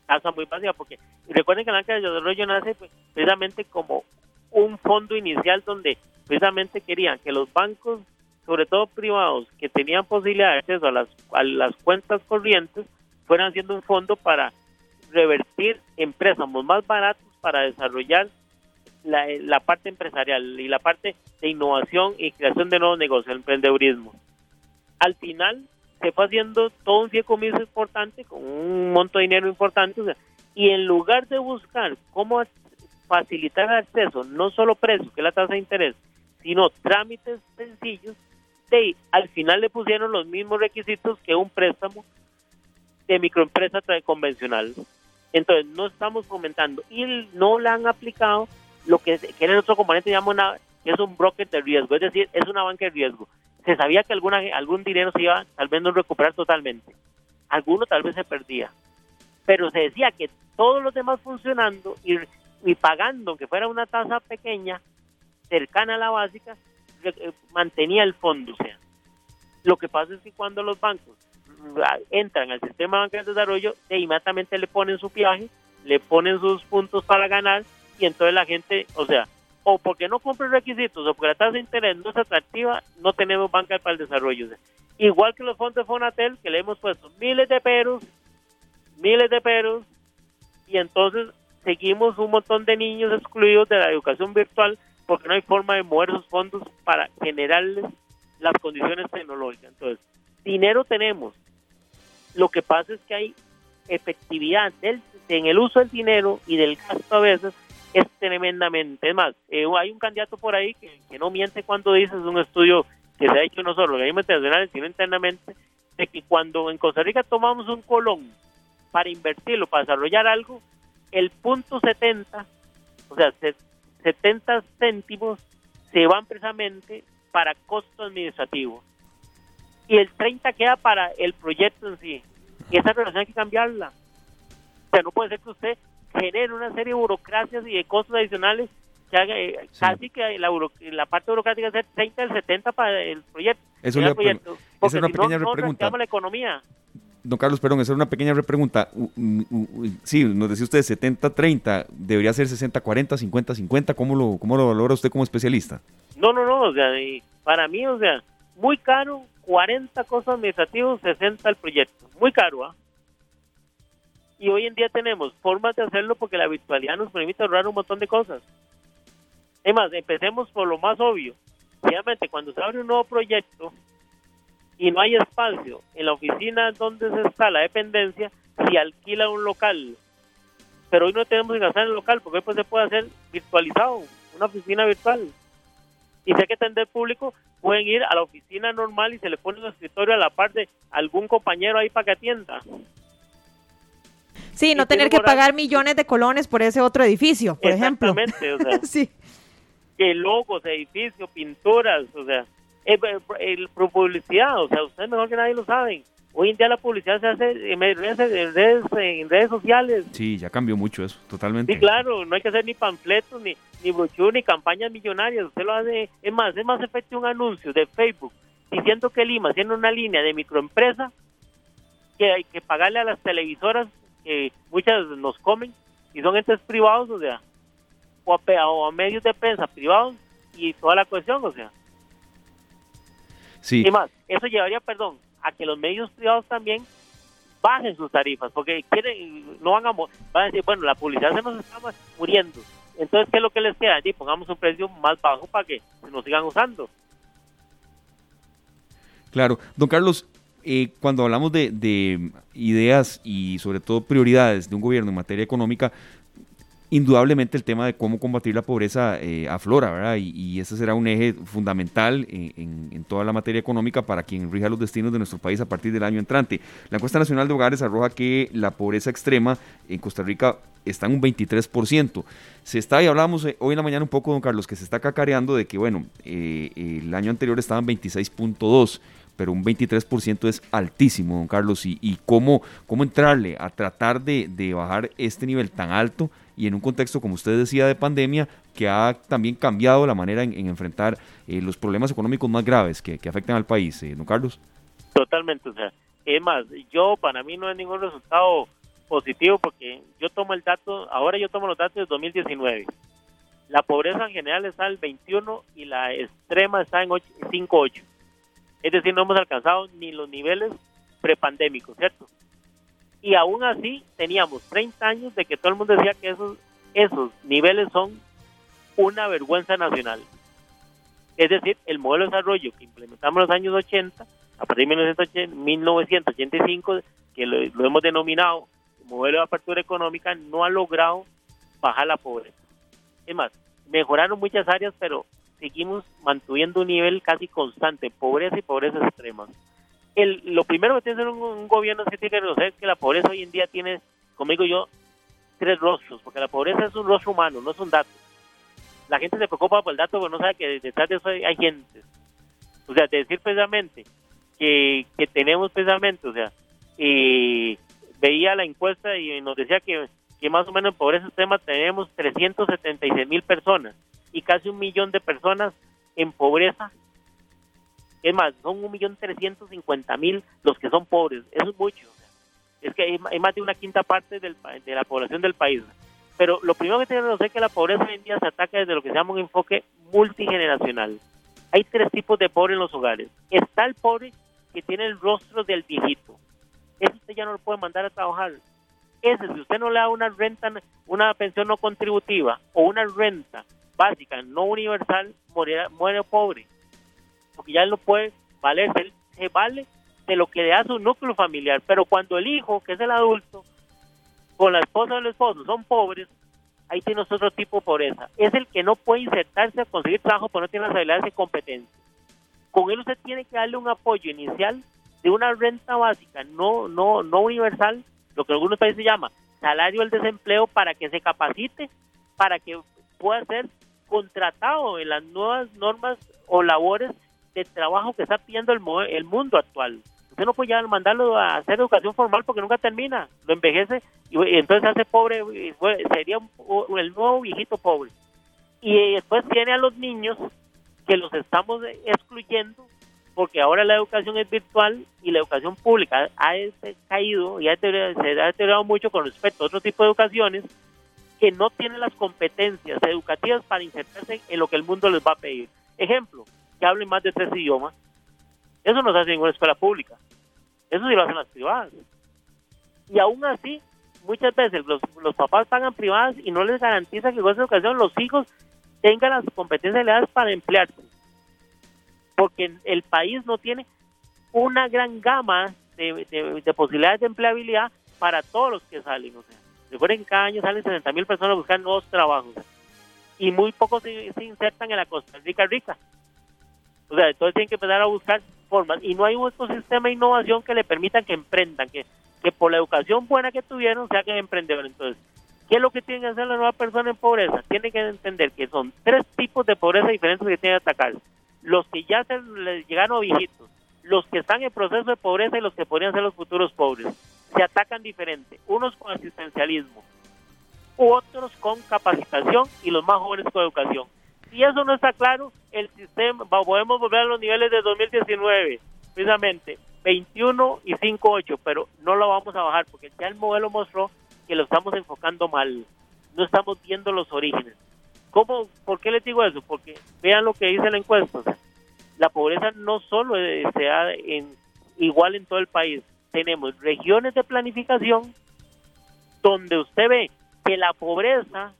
tasa muy básica, porque recuerden que la banca de desarrollo nace pues, precisamente como un fondo inicial donde precisamente querían que los bancos, sobre todo privados, que tenían posibilidad de acceso a las, a las cuentas corrientes, fueran haciendo un fondo para revertir en préstamos más baratos para desarrollar la, la, parte empresarial y la parte de innovación y creación de nuevos negocios, el emprendedurismo. Al final fue haciendo todo un fideicomiso importante con un monto de dinero importante y en lugar de buscar cómo facilitar el acceso, no solo precio, que es la tasa de interés, sino trámites sencillos, de, al final le pusieron los mismos requisitos que un préstamo de microempresa convencional. Entonces, no estamos comentando y no la han aplicado lo que, que en otro componente llama una, es un broker de riesgo, es decir, es una banca de riesgo. Se sabía que alguna, algún dinero se iba tal vez no recuperar totalmente, alguno tal vez se perdía, pero se decía que todos los demás funcionando y, y pagando, aunque fuera una tasa pequeña, cercana a la básica, mantenía el fondo. O sea, lo que pasa es que cuando los bancos entran al sistema bancario de desarrollo, e inmediatamente le ponen su viaje, le ponen sus puntos para ganar y entonces la gente, o sea, o porque no cumple requisitos o porque la tasa de interés no es atractiva, no tenemos banca para el desarrollo. Igual que los fondos de Fonatel, que le hemos puesto miles de peros, miles de peros, y entonces seguimos un montón de niños excluidos de la educación virtual porque no hay forma de mover esos fondos para generarles las condiciones tecnológicas. Entonces, dinero tenemos. Lo que pasa es que hay efectividad en el uso del dinero y del gasto a veces es tremendamente. Es más, eh, hay un candidato por ahí que, no miente cuando dice, es un estudio que se ha hecho no solo organismos internacionales, sino internamente, de que cuando en Costa Rica tomamos un colón para invertirlo, para desarrollar algo, el punto 70, o sea, 70 céntimos se van precisamente para costo administrativo y el 30 queda para el proyecto en sí. Y esa relación hay que cambiarla. O sea, no puede ser que usted genere una serie de burocracias y de costos adicionales que haga eh, sí. casi que la, la, parte burocrática sea 30 del 70 para el proyecto. Eso le proyecto. Esa es una pequeña no, repregunta. No la economía. Don Carlos, perdón, esa es una pequeña repregunta. Sí, nos decía usted 70-30, debería ser 60-40, 50-50. ¿Cómo lo, ¿Cómo lo valora usted como especialista? No, no, no, o sea, para mí, o sea, muy caro, 40 costos administrativos, 60 el proyecto. Muy caro, ¿ah? Y hoy en día tenemos formas de hacerlo porque la virtualidad nos permite ahorrar un montón de cosas. Es más, empecemos por lo más obvio. Realmente, cuando se abre un nuevo proyecto y no hay espacio en la oficina donde se está la dependencia, si alquila un local. Pero hoy no tenemos que gastar en el local porque hoy pues se puede hacer virtualizado, una oficina virtual. Y si hay que atender público, pueden ir a la oficina normal y se le pone un escritorio a la parte de algún compañero ahí para que atienda. Sí, no tener que pagar millones de colones por ese otro edificio, por ejemplo. Exactamente, o sea, <laughs> sí. que logos, edificios, pinturas, o sea, el, el, publicidad, o sea, ustedes mejor que nadie lo saben. Hoy en día la publicidad se hace en redes, en redes, en redes sociales. Sí, ya cambió mucho eso, totalmente. Sí, claro, no hay que hacer ni panfletos, ni, ni brochures, ni campañas millonarias. Usted lo hace, es más, es más efectivo un anuncio de Facebook diciendo que Lima tiene una línea de microempresa que hay que pagarle a las televisoras que muchas nos comen y son entes privados, o sea, o a, o a medios de prensa privados y toda la cuestión, o sea. Sí. Y más, eso llevaría, perdón, a que los medios privados también bajen sus tarifas, porque quieren, no van a, van a decir, bueno, la publicidad se nos está muriendo. Entonces, ¿qué es lo que les queda? Y pongamos un precio más bajo para que nos sigan usando. Claro. Don Carlos, eh, cuando hablamos de, de, ideas y sobre todo prioridades de un gobierno en materia económica, indudablemente el tema de cómo combatir la pobreza eh, aflora, ¿verdad? Y, ese será un eje fundamental en, en, toda la materia económica para quien rija los destinos de nuestro país a partir del año entrante. La encuesta nacional de hogares arroja que la pobreza extrema en Costa Rica está en un 23%. Se está, y hablamos eh, hoy en la mañana un poco, don Carlos, que se está cacareando de que, bueno, el año anterior estaban 26.2 pero un 23% es altísimo, don Carlos, y, cómo, cómo entrarle a tratar de, bajar este nivel tan alto y en un contexto, como usted decía, de pandemia, que ha también cambiado la manera en, enfrentar eh, los problemas económicos más graves que, afectan al país, eh, don Carlos. Totalmente, o sea, es más, yo para mí no hay ningún resultado positivo porque yo tomo el dato, ahora yo tomo los datos de 2019. La pobreza en general está al 21 y la extrema está en 5.8. Es decir, no hemos alcanzado ni los niveles prepandémicos, ¿cierto? y aún así teníamos 30 años de que todo el mundo decía que esos, esos niveles son una vergüenza nacional. Es decir, el modelo de desarrollo que implementamos en los años 80, a partir de 1985, que lo, hemos denominado modelo de apertura económica, no ha logrado bajar la pobreza. Es más, mejoraron muchas áreas, pero seguimos manteniendo un nivel casi constante, pobreza y pobreza extrema el, lo primero que tiene que hacer un, gobierno es que tiene que reconocer que la pobreza hoy en día tiene, como digo yo, tres rostros, porque la pobreza es un rostro humano, no es un dato. La gente se preocupa por el dato, pero no sabe que detrás de eso hay, gente. O sea, decir precisamente que, que tenemos precisamente, o sea, eh, veía la encuesta y nos decía que, que más o menos en pobreza extrema tenemos 376 mil personas y casi un millón de personas en pobreza es más, son un millón trescientos cincuenta mil los que son pobres. Eso es mucho. Es que hay, más de una quinta parte del, de la población del país. Pero lo primero que tenemos que es que la pobreza hoy en día se ataca desde lo que se llama un enfoque multigeneracional. Hay tres tipos de pobre en los hogares. Está el pobre que tiene el rostro del viejito. Ese usted ya no lo puede mandar a trabajar. Ese, si usted no le da una renta, una pensión no contributiva o una renta básica, no universal, muere, muere pobre porque ya él no puede valerse, él se vale de lo que le da su núcleo familiar, pero cuando el hijo, que es el adulto, con la esposa o el esposo son pobres, ahí tiene otro tipo de pobreza. Es el que no puede insertarse a conseguir trabajo porque no tiene las habilidades y competencias. Con él usted tiene que darle un apoyo inicial de una renta básica, no, no, no universal, lo que en algunos países se llama salario al desempleo para que se capacite, para que pueda ser contratado en las nuevas normas o labores de trabajo que está pidiendo el, el mundo actual. Usted no puede ya mandarlo a hacer educación formal porque nunca termina, lo envejece y, entonces hace pobre, sería el nuevo viejito pobre. Y después tiene a los niños que los estamos excluyendo porque ahora la educación es virtual y la educación pública ha caído y se ha deteriorado mucho con respecto a otro tipo de educaciones que no tienen las competencias educativas para insertarse en lo que el mundo les va a pedir. Ejemplo, que hablen más de tres idiomas. Eso no se hace en una escuela pública. Eso sí lo hacen las privadas. Y aún así, muchas veces los, los papás pagan privadas y no les garantiza que con esa educación los hijos tengan las competencias legales para emplearse. Porque el país no tiene una gran gama de, de, posibilidades de empleabilidad para todos los que salen. O sea, recuerden cada año salen 60 mil personas a buscar nuevos trabajos y muy pocos se, se, insertan en la Costa Rica rica. O sea, entonces tienen que empezar a buscar formas y no hay un ecosistema de innovación que le permitan que emprendan, que, que por la educación buena que tuvieron se hagan emprendedores. Entonces, ¿qué es lo que tiene que hacer la nueva persona en pobreza? Tiene que entender que son tres tipos de pobreza diferentes que tienen que atacar. Los que ya se les llegaron viejitos, los que están en proceso de pobreza y los que podrían ser los futuros pobres. Se atacan diferente, unos con asistencialismo, otros con capacitación y los más jóvenes con educación. Si eso no está claro, el sistema, podemos volver a los niveles de 2019, precisamente 21 y 5.8, pero no lo vamos a bajar porque ya el modelo mostró que lo estamos enfocando mal, no estamos viendo los orígenes. ¿Cómo, ¿Por qué les digo eso? Porque vean lo que dice la encuesta. la pobreza no solo sea en, igual en todo el país, tenemos regiones de planificación donde usted ve que la pobreza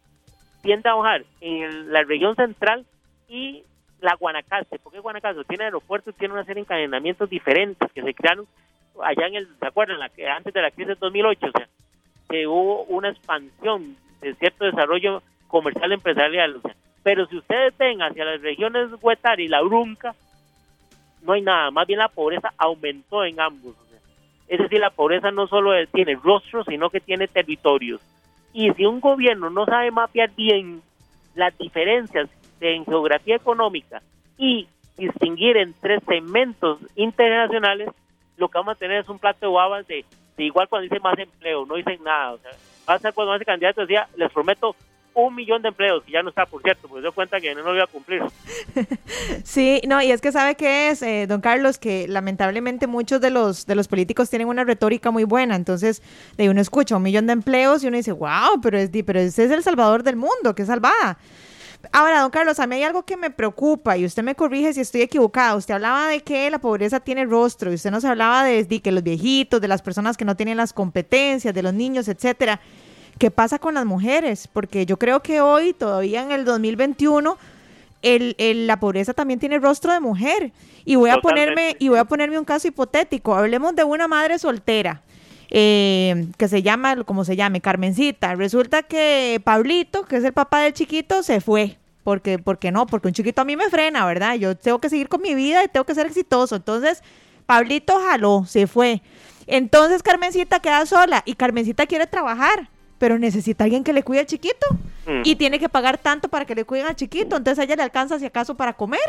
tiende a bajar en la región central y la Guanacaste, porque Guanacaste tiene aeropuertos, tiene una serie de encadenamientos diferentes que se crearon allá en el, ¿se acuerdan? La, antes de la crisis del 2008, o sea, que hubo una expansión de cierto desarrollo comercial empresarial, pero si ustedes ven hacia las regiones Huetar y La Brunca, no hay nada, más bien la pobreza aumentó en ambos. Es decir, la pobreza no solo tiene rostros, sino que tiene territorios. Y si un gobierno no sabe mapear bien las diferencias en geografía económica y distinguir entre segmentos internacionales, lo que vamos a tener es un plato de babas de, igual cuando dice más empleo, no dicen nada. O sea, va a ser cuando ese candidato decía, les prometo un millón de empleos, que ya no está, por cierto, porque dio cuenta que no lo iba a cumplir. <laughs> sí, no, y es que sabe que es, eh, don Carlos, que lamentablemente muchos de los, de los políticos tienen una retórica muy buena, entonces de uno escucha un millón de empleos y uno dice, wow, pero, es, pero ese es el salvador del mundo, qué salvada. Ahora, don Carlos, a mí hay algo que me preocupa y usted me corrige si estoy equivocada. Usted hablaba de que la pobreza tiene rostro y usted nos hablaba de, de que los viejitos, de las personas que no tienen las competencias, de los niños, etcétera. ¿Qué pasa con las mujeres? Porque yo creo que hoy, todavía en el 2021, el, la pobreza también tiene rostro de mujer. Y voy a ponerme y voy a ponerme un caso hipotético. Hablemos de una madre soltera. Eh, que se llama, como se llame, Carmencita. Resulta que Pablito, que es el papá del chiquito, se fue. Porque, porque no, porque un chiquito a mí me frena, ¿verdad? Yo tengo que seguir con mi vida y tengo que ser exitoso. Entonces, Pablito jaló, se fue. Entonces Carmencita queda sola y Carmencita quiere trabajar pero necesita alguien que le cuide al chiquito mm. y tiene que pagar tanto para que le cuiden al chiquito, entonces a ella le alcanza si acaso para comer.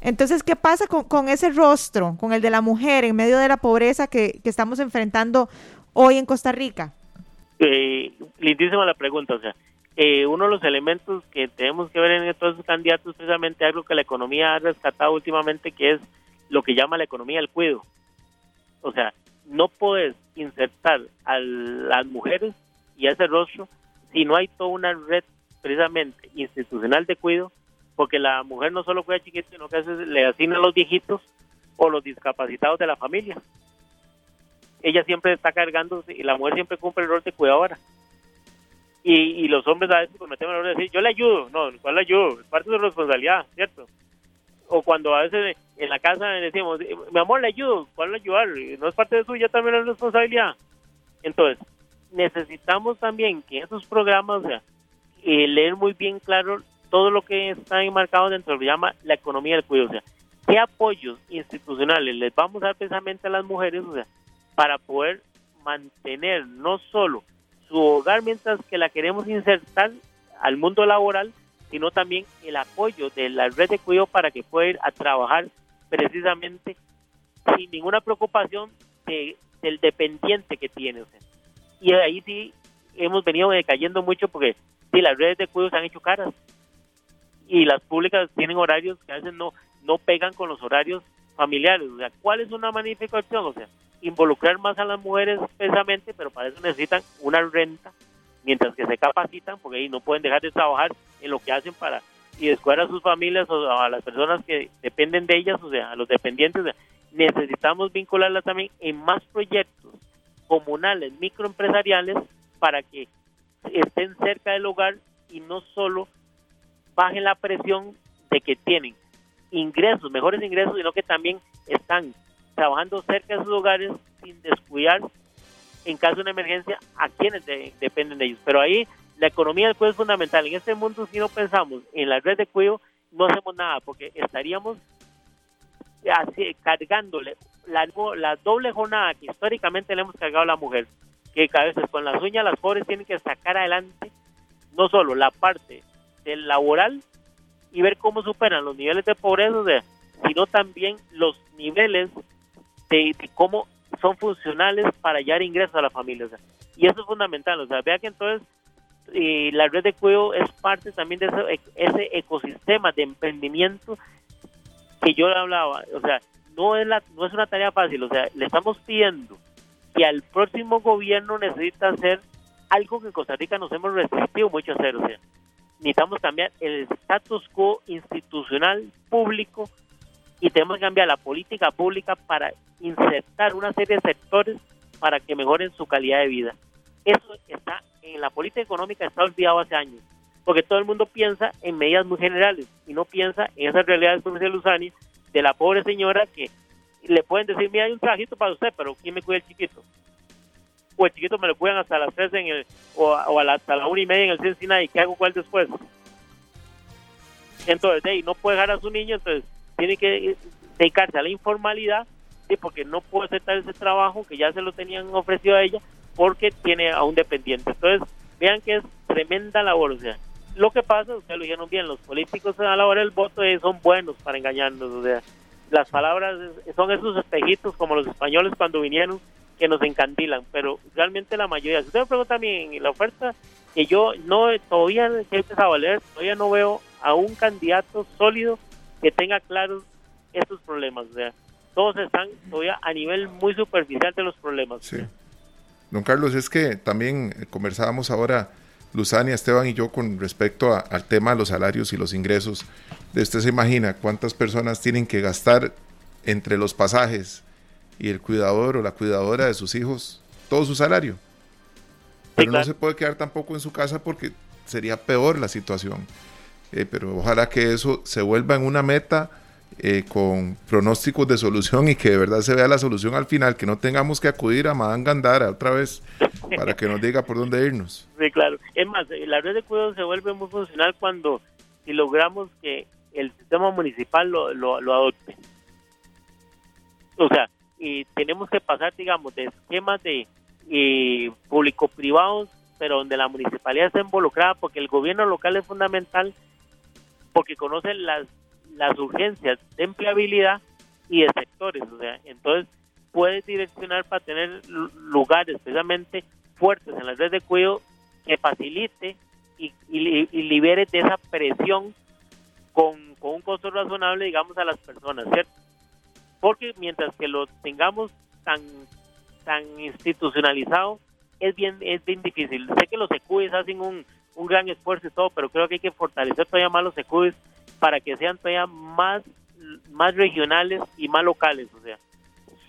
Entonces, ¿qué pasa con, ese rostro, con el de la mujer en medio de la pobreza que, estamos enfrentando hoy en Costa Rica? Eh, lindísima la pregunta, o sea, eh, uno de los elementos que tenemos que ver en estos candidatos es precisamente algo que la economía ha rescatado últimamente, que es lo que llama la economía del cuido. O sea, no puedes insertar a las mujeres y ese rostro si no hay toda una red precisamente institucional de cuidado, porque la mujer no solo cuida a chiquitos, sino que a veces le asigna a los viejitos o los discapacitados de la familia. Ella siempre está cargando y la mujer siempre cumple el rol de cuidadora. Y, y los hombres a veces cometen el error de decir, yo le ayudo. No, ¿cuál le ayudo? Es parte de su responsabilidad, ¿cierto? O cuando a veces en la casa decimos, mi amor, le ayudo. ¿Cuál le ayudar? No es parte de suya también la responsabilidad. Entonces, necesitamos también que esos programas, o sea, leer muy bien claro todo lo que está enmarcado dentro de lo que llama la economía del cuidado, o sea, qué apoyos institucionales les vamos a dar precisamente a las mujeres, o sea, para poder mantener no solo su hogar mientras que la queremos insertar al mundo laboral, sino también el apoyo de la red de cuidado para que pueda ir a trabajar precisamente sin ninguna preocupación de, del dependiente que tiene. O y ahí sí hemos venido decayendo mucho porque sí, las redes de cuidado se han hecho caras y las públicas tienen horarios que a veces no, no pegan con los horarios familiares. O sea, ¿cuál es una magnífica opción? O sea, involucrar más a las mujeres precisamente, pero para eso necesitan una renta mientras que se capacitan, porque ahí no pueden dejar de trabajar en lo que hacen para y descuidar a sus familias o a las personas que dependen de ellas, o sea, a los dependientes, necesitamos vincularlas también en más proyectos comunales, microempresariales, para que estén cerca del hogar y no solo bajen la presión de que tienen ingresos, mejores ingresos, sino que también están trabajando cerca de sus hogares sin descuidar en caso de una emergencia a quienes dependen de ellos. Pero ahí la economía del cuidado es fundamental. En este mundo, si no pensamos en la red de cuidado, no hacemos nada, porque estaríamos así, cargándole la, doble jornada que históricamente le hemos cargado a la mujer, que a veces con las uñas las pobres tienen que sacar adelante no solo la parte del laboral y ver cómo superan los niveles de pobreza, sino también los niveles de, cómo son funcionales para hallar ingresos a la familia. y eso es fundamental. O sea, vea que entonces y la red de cuidado es parte también de ese, ese, ecosistema de emprendimiento que yo hablaba. O sea, no es, la, no es una tarea fácil. O sea, le estamos pidiendo que al próximo gobierno necesita hacer algo que en Costa Rica nos hemos resistido mucho a hacer. O sea, necesitamos cambiar el status quo institucional público y tenemos que cambiar la política pública para insertar una serie de sectores para que mejoren su calidad de vida. Eso está en la política económica, está olvidado hace años, porque todo el mundo piensa en medidas muy generales y no piensa en esas realidades, como dice de la pobre señora que le pueden decir, mira, hay un trajito para usted, pero ¿quién me cuida el chiquito? O el chiquito me lo cuidan hasta las 3 en el, o, hasta la una y media en el Cincinnati, ¿qué hago cuál después? Entonces, hey, no puede dejar a su niño, entonces tiene que dedicarse a la informalidad, ¿sí? porque no puede aceptar ese trabajo que ya se lo tenían ofrecido a ella, porque tiene a un dependiente. Entonces, vean que es tremenda labor. O sea, lo que pasa, ustedes lo dijeron bien, los políticos a la hora del voto eh, son buenos para engañarnos. O sea, las palabras son esos espejitos como los españoles cuando vinieron que nos encandilan, pero realmente la mayoría, si usted me pregunta también en la oferta, que yo no todavía a leer, todavía no veo a un candidato sólido que tenga claros estos problemas. O sea, todos están todavía a nivel muy superficial de los problemas. Sí. Don Carlos, es que también eh, conversábamos ahora, Luzania, Esteban y yo, con respecto al tema de los salarios y los ingresos. De usted se imagina cuántas personas tienen que gastar entre los pasajes y el cuidador o la cuidadora de sus hijos todo su salario. Pero no se puede quedar tampoco en su casa porque sería peor la situación. Eh, pero ojalá que eso se vuelva en una meta eh, con pronósticos de solución y que de verdad se vea la solución al final, que no tengamos que acudir a Madame Gandara otra vez para que nos diga por dónde irnos. <laughs> Sí, claro. Es más, eh, la red de cuidados se vuelve muy funcional cuando si logramos que el sistema municipal lo, lo, adopte. O sea, y tenemos que pasar, digamos, de esquemas de público-privados, pero donde la municipalidad está involucrada, porque el gobierno local es fundamental, porque conoce las las urgencias de empleabilidad y de sectores. O sea, entonces puedes direccionar para tener lugares especialmente fuertes en la red de cuidado que facilite y, libere de esa presión con, un costo razonable, digamos, a las personas, ¿cierto? Porque mientras que lo tengamos tan tan institucionalizado, es bien es bien difícil. Sé que los ECUIS hacen un, un gran esfuerzo y todo, pero creo que hay que fortalecer todavía más los ECUIS para que sean todavía más, más regionales y más locales. O sea,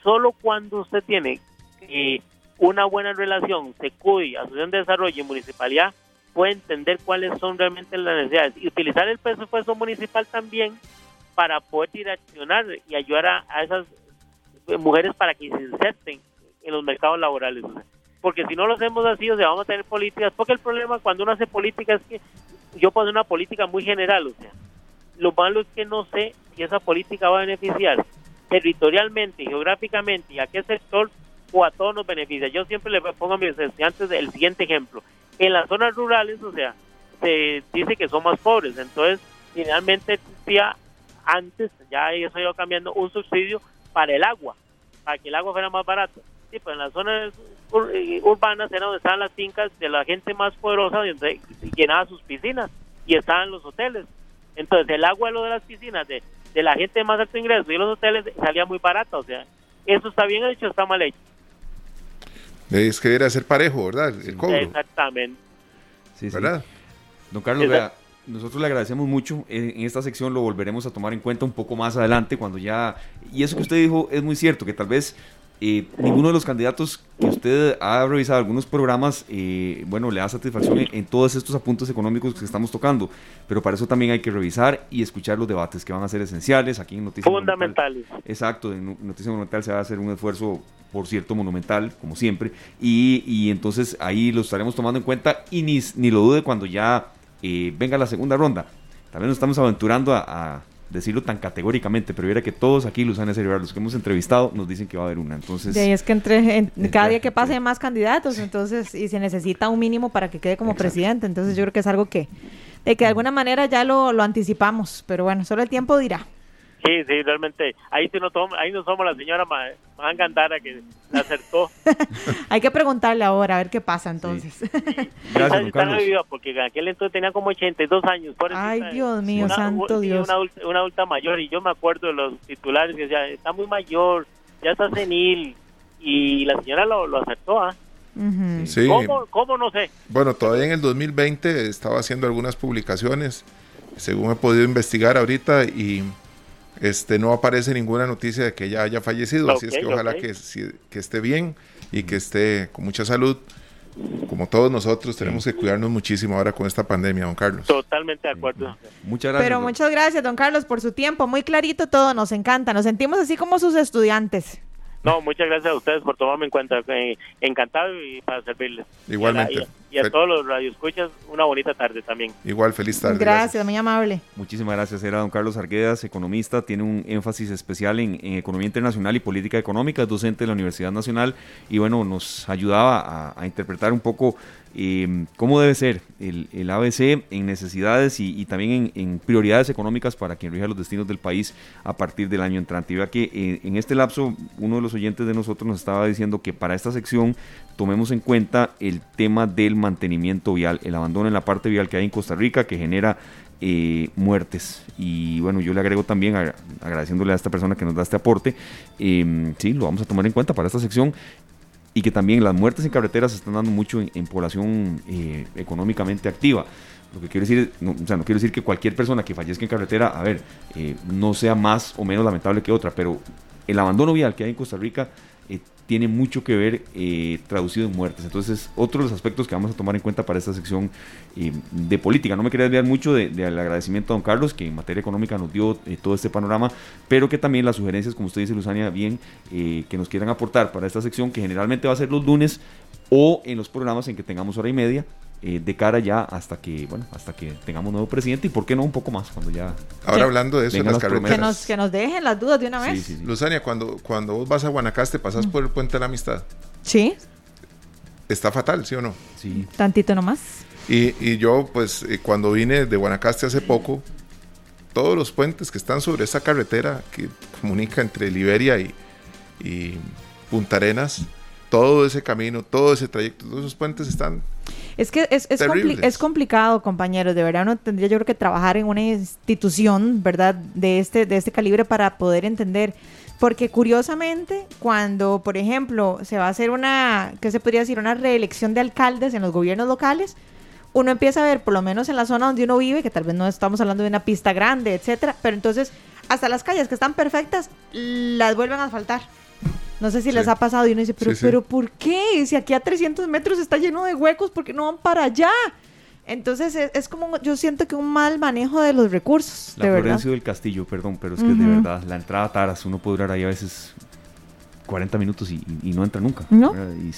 solo cuando usted tiene eh, una buena relación, SECUDI, Asociación de Desarrollo y Municipalidad, puede entender cuáles son realmente las necesidades y utilizar el presupuesto municipal también para poder direccionar y ayudar a, esas mujeres para que se inserten en los mercados laborales. porque si no lo hacemos así, o sea, vamos a tener políticas, porque el problema cuando uno hace política es que yo pongo una política muy general, o sea, lo malo es que no sé si esa política va a beneficiar territorialmente, geográficamente y a qué sector o a todos nos beneficia. Yo siempre le pongo a mis estudiantes el siguiente ejemplo. En las zonas rurales, o sea, se dice que son más pobres, entonces finalmente existía antes, ya eso iba cambiando, un subsidio para el agua, para que el agua fuera más barato. Sí, pues en las zonas urbanas era donde estaban las fincas de la gente más poderosa, donde llenaba sus piscinas y estaban los hoteles. Entonces el agua lo de las piscinas de, de la gente de más alto ingreso y los hoteles salía muy barato. O sea, ¿eso está bien hecho o está mal hecho? Es que debería ser parejo, ¿verdad? El cobro. Exactamente. Sí, ¿Verdad? Don Carlos, vea, nosotros le agradecemos mucho. En esta sección lo volveremos a tomar en cuenta un poco más adelante cuando ya... Y eso que usted dijo es muy cierto, que tal vez eh, ninguno de los candidatos que usted ha revisado algunos programas, eh, bueno, le da satisfacción en, todos estos apuntes económicos que estamos tocando, pero para eso también hay que revisar y escuchar los debates que van a ser esenciales aquí en Noticias Fundamentales. exacto, en Noticias Monumental se va a hacer un esfuerzo, por cierto, monumental, como siempre, y, y entonces ahí lo estaremos tomando en cuenta y ni, ni lo dude cuando ya eh, venga la segunda ronda. Tal vez nos estamos aventurando a decirlo tan categóricamente, pero era que todos aquí, Luzana Seribar, los que hemos entrevistado, nos dicen que va a haber una. Entonces, es que entre cada día que pase hay más candidatos, entonces, y se necesita un mínimo para que quede como presidente. Entonces, yo creo que es algo que, de que de alguna manera ya lo, lo anticipamos, pero bueno, solo el tiempo dirá. Sí, sí, realmente. Ahí, sí no, ahí no somos la señora Mangandara que la acertó. <laughs> Hay que preguntarle ahora, a ver qué pasa entonces. Sí. Gracias, don Carlos. porque en aquel entonces tenía como 82 años. Ay, Dios mío, santo Dios. Una, adulta mayor, y yo me acuerdo de los titulares que decían, está muy mayor, ya está senil, y la señora lo, lo acertó, ¿ah? sí. ¿Cómo, ¿Cómo? No sé. Bueno, todavía en el 2020 estaba haciendo algunas publicaciones, según he podido investigar ahorita, y este, no aparece ninguna noticia de que ella haya fallecido, así es que ojalá que, que esté bien y que esté con mucha salud. Como todos nosotros tenemos que cuidarnos muchísimo ahora con esta pandemia, don Carlos. Totalmente de acuerdo. Muchas gracias. Pero muchas gracias, don Carlos, por su tiempo. Muy clarito todo, nos encanta. Nos sentimos así como sus estudiantes. No, muchas gracias a ustedes por tomarme en cuenta. Eh, encantado y para servirles. Igualmente. Y a, todos los radioescuchas, una bonita tarde también. Igual, feliz tarde. Gracias, muy amable. Muchísimas gracias. Era don Carlos Arguedas, economista, tiene un énfasis especial en, economía internacional y política económica, es docente de la Universidad Nacional y bueno, nos ayudaba a interpretar un poco eh, cómo debe ser el, ABC en necesidades y, también en, prioridades económicas para quien rija los destinos del país a partir del año entrante. Y vea que eh, en este lapso uno de los oyentes de nosotros nos estaba diciendo que para esta sección tomemos en cuenta el tema del mantenimiento vial, el abandono en la parte vial que hay en Costa Rica que genera eh, muertes. Y bueno, yo le agrego también, agradeciéndole a esta persona que nos da este aporte, eh, sí, lo vamos a tomar en cuenta para esta sección y que también las muertes en carreteras se están dando mucho en, población eh, económicamente activa. Lo que quiero decir, no, o sea, no quiero decir que cualquier persona que fallezca en carretera, a ver, eh, no sea más o menos lamentable que otra, pero el abandono vial que hay en Costa Rica tiene mucho que ver eh, traducido en muertes. Entonces, otro de los aspectos que vamos a tomar en cuenta para esta sección eh, de política. No me quería desviar mucho del de, agradecimiento a don Carlos, que en materia económica nos dio todo este panorama, pero que también las sugerencias, como usted dice, Luzania, bien, que nos quieran aportar para esta sección, que generalmente va a ser los lunes o en los programas en que tengamos hora y media, eh, de cara ya hasta que bueno hasta que tengamos nuevo presidente y por qué no un poco más cuando ya ahora hablando de eso las carreteras. que nos, que nos dejen las dudas de una vez. sí, Luzania cuando cuando vos vas a Guanacaste pasas por el puente de la amistad sí. Está fatal sí o no sí. Tantito nomás. Y, y yo pues eh, cuando vine de Guanacaste hace poco todos los puentes que están sobre esa carretera que comunica entre Liberia y, y Punta Arenas todo ese camino, todo ese trayecto, todos esos puentes están... Es que es, es, es, complicado, compañeros, de verdad uno tendría yo creo que trabajar en una institución, ¿verdad?, de este, de este calibre para poder entender. Porque curiosamente, cuando, por ejemplo, se va a hacer una, ¿qué se podría decir?, una reelección de alcaldes en los gobiernos locales, uno empieza a ver, por lo menos en la zona donde uno vive, que tal vez no estamos hablando de una pista grande, etcétera, pero entonces hasta las calles que están perfectas las vuelven a faltar. No sé si les ha pasado y uno dice, pero, pero ¿por qué? Si aquí a 300 metros está lleno de huecos, ¿por qué no van para allá? Entonces es, como, yo siento que un mal manejo de los recursos. La Florencio del Castillo, perdón, pero es que de verdad, la entrada a Taras, uno puede durar ahí a veces 40 minutos y, no entra nunca. ¿No? Y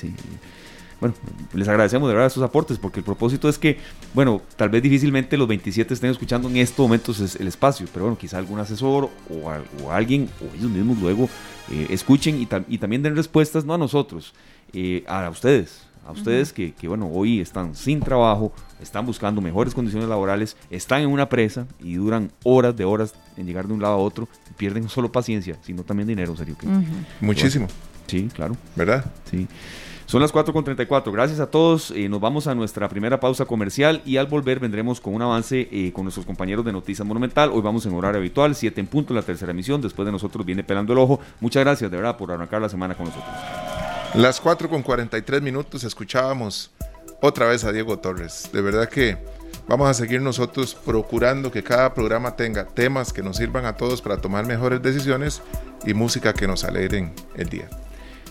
bueno, les agradecemos de verdad estos aportes porque el propósito es que, bueno, tal vez difícilmente los 27 estén escuchando en estos momentos el espacio, pero bueno, quizá algún asesor o, alguien o ellos mismos luego eh, escuchen y, también den respuestas, no a nosotros, eh, a ustedes, a ustedes que, bueno, hoy están sin trabajo, están buscando mejores condiciones laborales, están en una presa y duran horas de horas en llegar de un lado a otro, pierden no solo paciencia, sino también dinero, serio. Que, Muchísimo. sí, claro. ¿Verdad? Sí. Son las 4.34. Gracias a todos. Eh, nos vamos a nuestra primera pausa comercial y al volver vendremos con un avance eh, con nuestros compañeros de Noticias Monumental. Hoy vamos en horario habitual, 7 en punto, la tercera emisión. Después de nosotros viene Pelando el Ojo. Muchas gracias de verdad por arrancar la semana con nosotros. Las 4 con 43 minutos escuchábamos otra vez a Diego Torres. De verdad que vamos a seguir nosotros procurando que cada programa tenga temas que nos sirvan a todos para tomar mejores decisiones y música que nos alegren el día.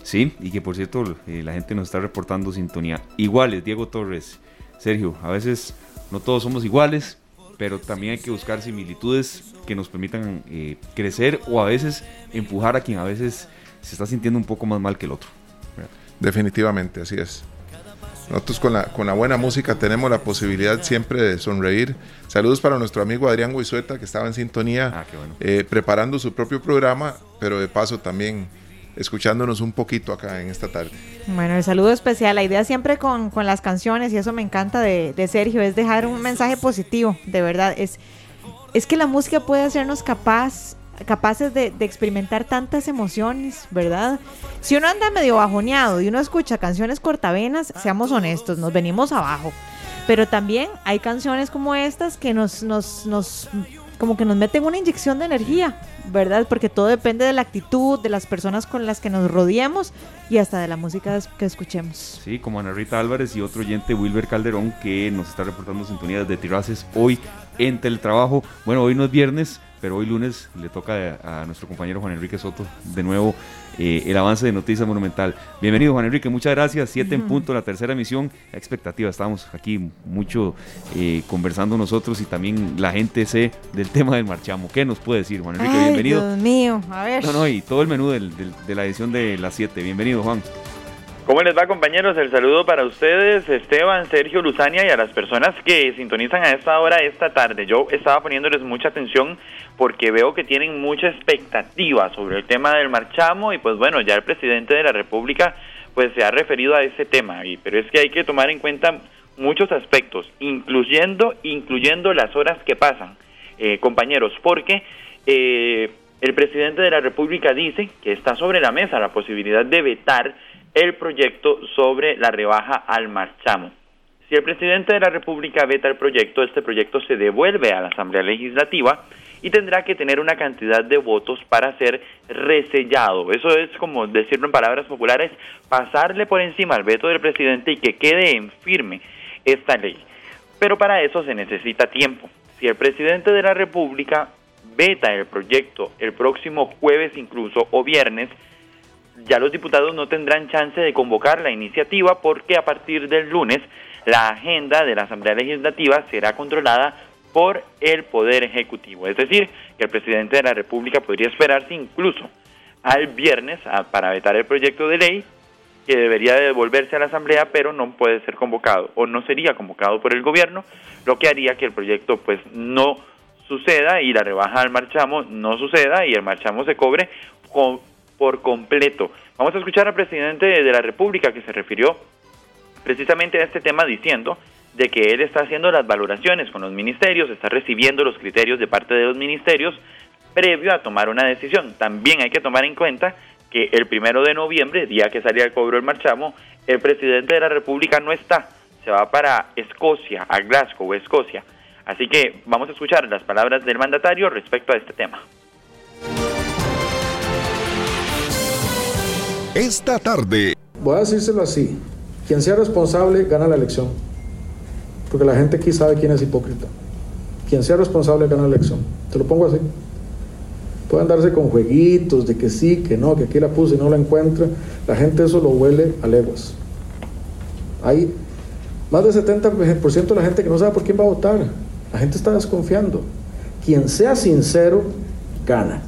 Sí, y que por cierto eh, la gente nos está reportando sintonía. Iguales, Diego Torres, Sergio, a veces no todos somos iguales, pero también hay que buscar similitudes que nos permitan eh, crecer o a veces empujar a quien a veces se está sintiendo un poco más mal que el otro. Definitivamente, así es. Nosotros con la, con la buena música tenemos la posibilidad siempre de sonreír. Saludos para nuestro amigo Adrián Guisueta, que estaba en sintonía, Ah, bueno. eh, preparando su propio programa, pero de paso también escuchándonos un poquito acá en esta tarde. Bueno, el saludo especial. La idea siempre con, con las canciones, y eso me encanta de, de Sergio, es dejar un mensaje positivo, de verdad. Es, es que la música puede hacernos capaz, capaces de, de experimentar tantas emociones, ¿verdad? Si uno anda medio bajoneado y uno escucha canciones cortavenas, seamos honestos, nos venimos abajo. Pero también hay canciones como estas que nos, nos, nos, como que nos meten una inyección de energía, ¿verdad? Porque todo depende de la actitud, de las personas con las que nos rodeemos y hasta de la música que escuchemos. Sí, como Ana Rita Álvarez y otro oyente, Wilber Calderón, que nos está reportando sintonía desde Tiraces hoy en Teletrabajo. Bueno, hoy no es viernes, pero hoy lunes le toca a nuestro compañero Juan Enrique Soto de nuevo eh, el avance de Noticias Monumental. Bienvenido, Juan Enrique, muchas gracias. Siete en punto, la tercera emisión. Expectativa, estamos aquí mucho eh, conversando nosotros y también la gente sé del tema del marchamo. ¿Qué nos puede decir, Juan Enrique? Ay, Bienvenido. Dios mío, a ver. No, no, y todo el menú del- del- de la edición de las 7. Bienvenido, Juan. ¿Cómo les va compañeros? El saludo para ustedes, Esteban, Sergio, Luzania y a las personas que sintonizan a esta hora esta tarde. Yo estaba poniéndoles mucha atención porque veo que tienen mucha expectativa sobre el tema del marchamo y pues bueno, ya el presidente de la República pues se ha referido a ese tema, y, pero es que hay que tomar en cuenta muchos aspectos, incluyendo, incluyendo las horas que pasan, eh, compañeros, porque eh, el presidente de la República dice que está sobre la mesa la posibilidad de vetar el proyecto sobre la rebaja al marchamo. Si el presidente de la República veta el proyecto, este proyecto se devuelve a la Asamblea Legislativa y tendrá que tener una cantidad de votos para ser resellado. Eso es como decirlo en palabras populares, pasarle por encima al veto del presidente y que quede en firme esta ley. Pero para eso se necesita tiempo. Si el presidente de la República veta el proyecto el próximo jueves incluso o viernes, ya los diputados no tendrán chance de convocar la iniciativa porque a partir del lunes la agenda de la Asamblea Legislativa será controlada por el Poder Ejecutivo. Es decir, que el presidente de la República podría esperarse incluso al viernes para vetar el proyecto de ley que debería de devolverse a la Asamblea, pero no puede ser convocado o no sería convocado por el gobierno, lo que haría que el proyecto pues no suceda y la rebaja al marchamo no suceda y el marchamo se cobre con- por completo. Vamos a escuchar al presidente de la República que se refirió precisamente a este tema diciendo de que él está haciendo las valoraciones con los ministerios, está recibiendo los criterios de parte de los ministerios previo a tomar una decisión. También hay que tomar en cuenta que el primero de noviembre, día que salía el cobro del marchamo, el presidente de la República no está, se va para Escocia, a Glasgow, Escocia. Así que vamos a escuchar las palabras del mandatario respecto a este tema. Esta tarde, Voy a decírselo así. Quien sea responsable gana la elección. Porque la gente aquí sabe quién es hipócrita. Quien sea responsable gana la elección. Te lo pongo así. Pueden darse con jueguitos de que sí, que no, que aquí la puse y no la encuentra. La gente eso lo huele a leguas. Hay más del 70% de la gente que no sabe por quién va a votar. La gente está desconfiando. Quien sea sincero gana.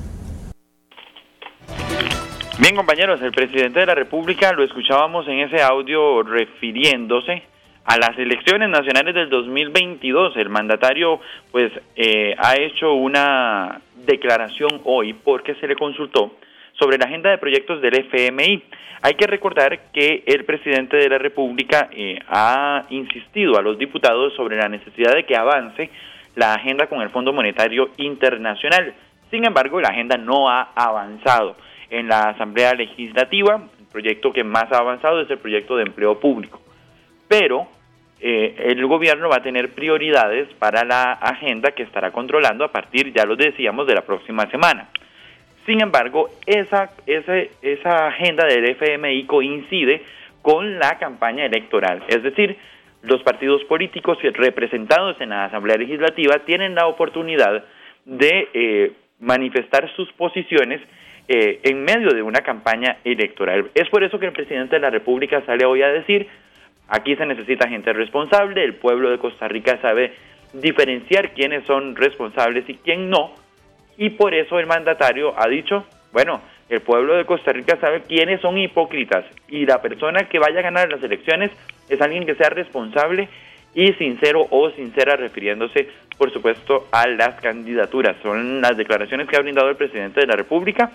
Bien, compañeros, el presidente de la República lo escuchábamos en ese audio refiriéndose a las elecciones nacionales del 2022. El mandatario, pues, eh, ha hecho una declaración hoy porque se le consultó sobre la agenda de proyectos del FMI. Hay que recordar que el presidente de la República eh, ha insistido a los diputados sobre la necesidad de que avance la agenda con el Fondo Monetario Internacional. Sin embargo, la agenda no ha avanzado. En la Asamblea Legislativa, el proyecto que más ha avanzado es el proyecto de empleo público. Pero eh, el gobierno va a tener prioridades para la agenda que estará controlando a partir, ya lo decíamos, de la próxima semana. Sin embargo, esa, esa, esa agenda del FMI coincide con la campaña electoral. Es decir, los partidos políticos representados en la Asamblea Legislativa tienen la oportunidad de eh, manifestar sus posiciones eh, en medio de una campaña electoral. Es por eso que el presidente de la República sale hoy a decir, aquí se necesita gente responsable, el pueblo de Costa Rica sabe diferenciar quiénes son responsables y quién no, y por eso el mandatario ha dicho, bueno, el pueblo de Costa Rica sabe quiénes son hipócritas y la persona que vaya a ganar las elecciones es alguien que sea responsable y sincero o sincera refiriéndose por supuesto a las candidaturas. Son las declaraciones que ha brindado el presidente de la República.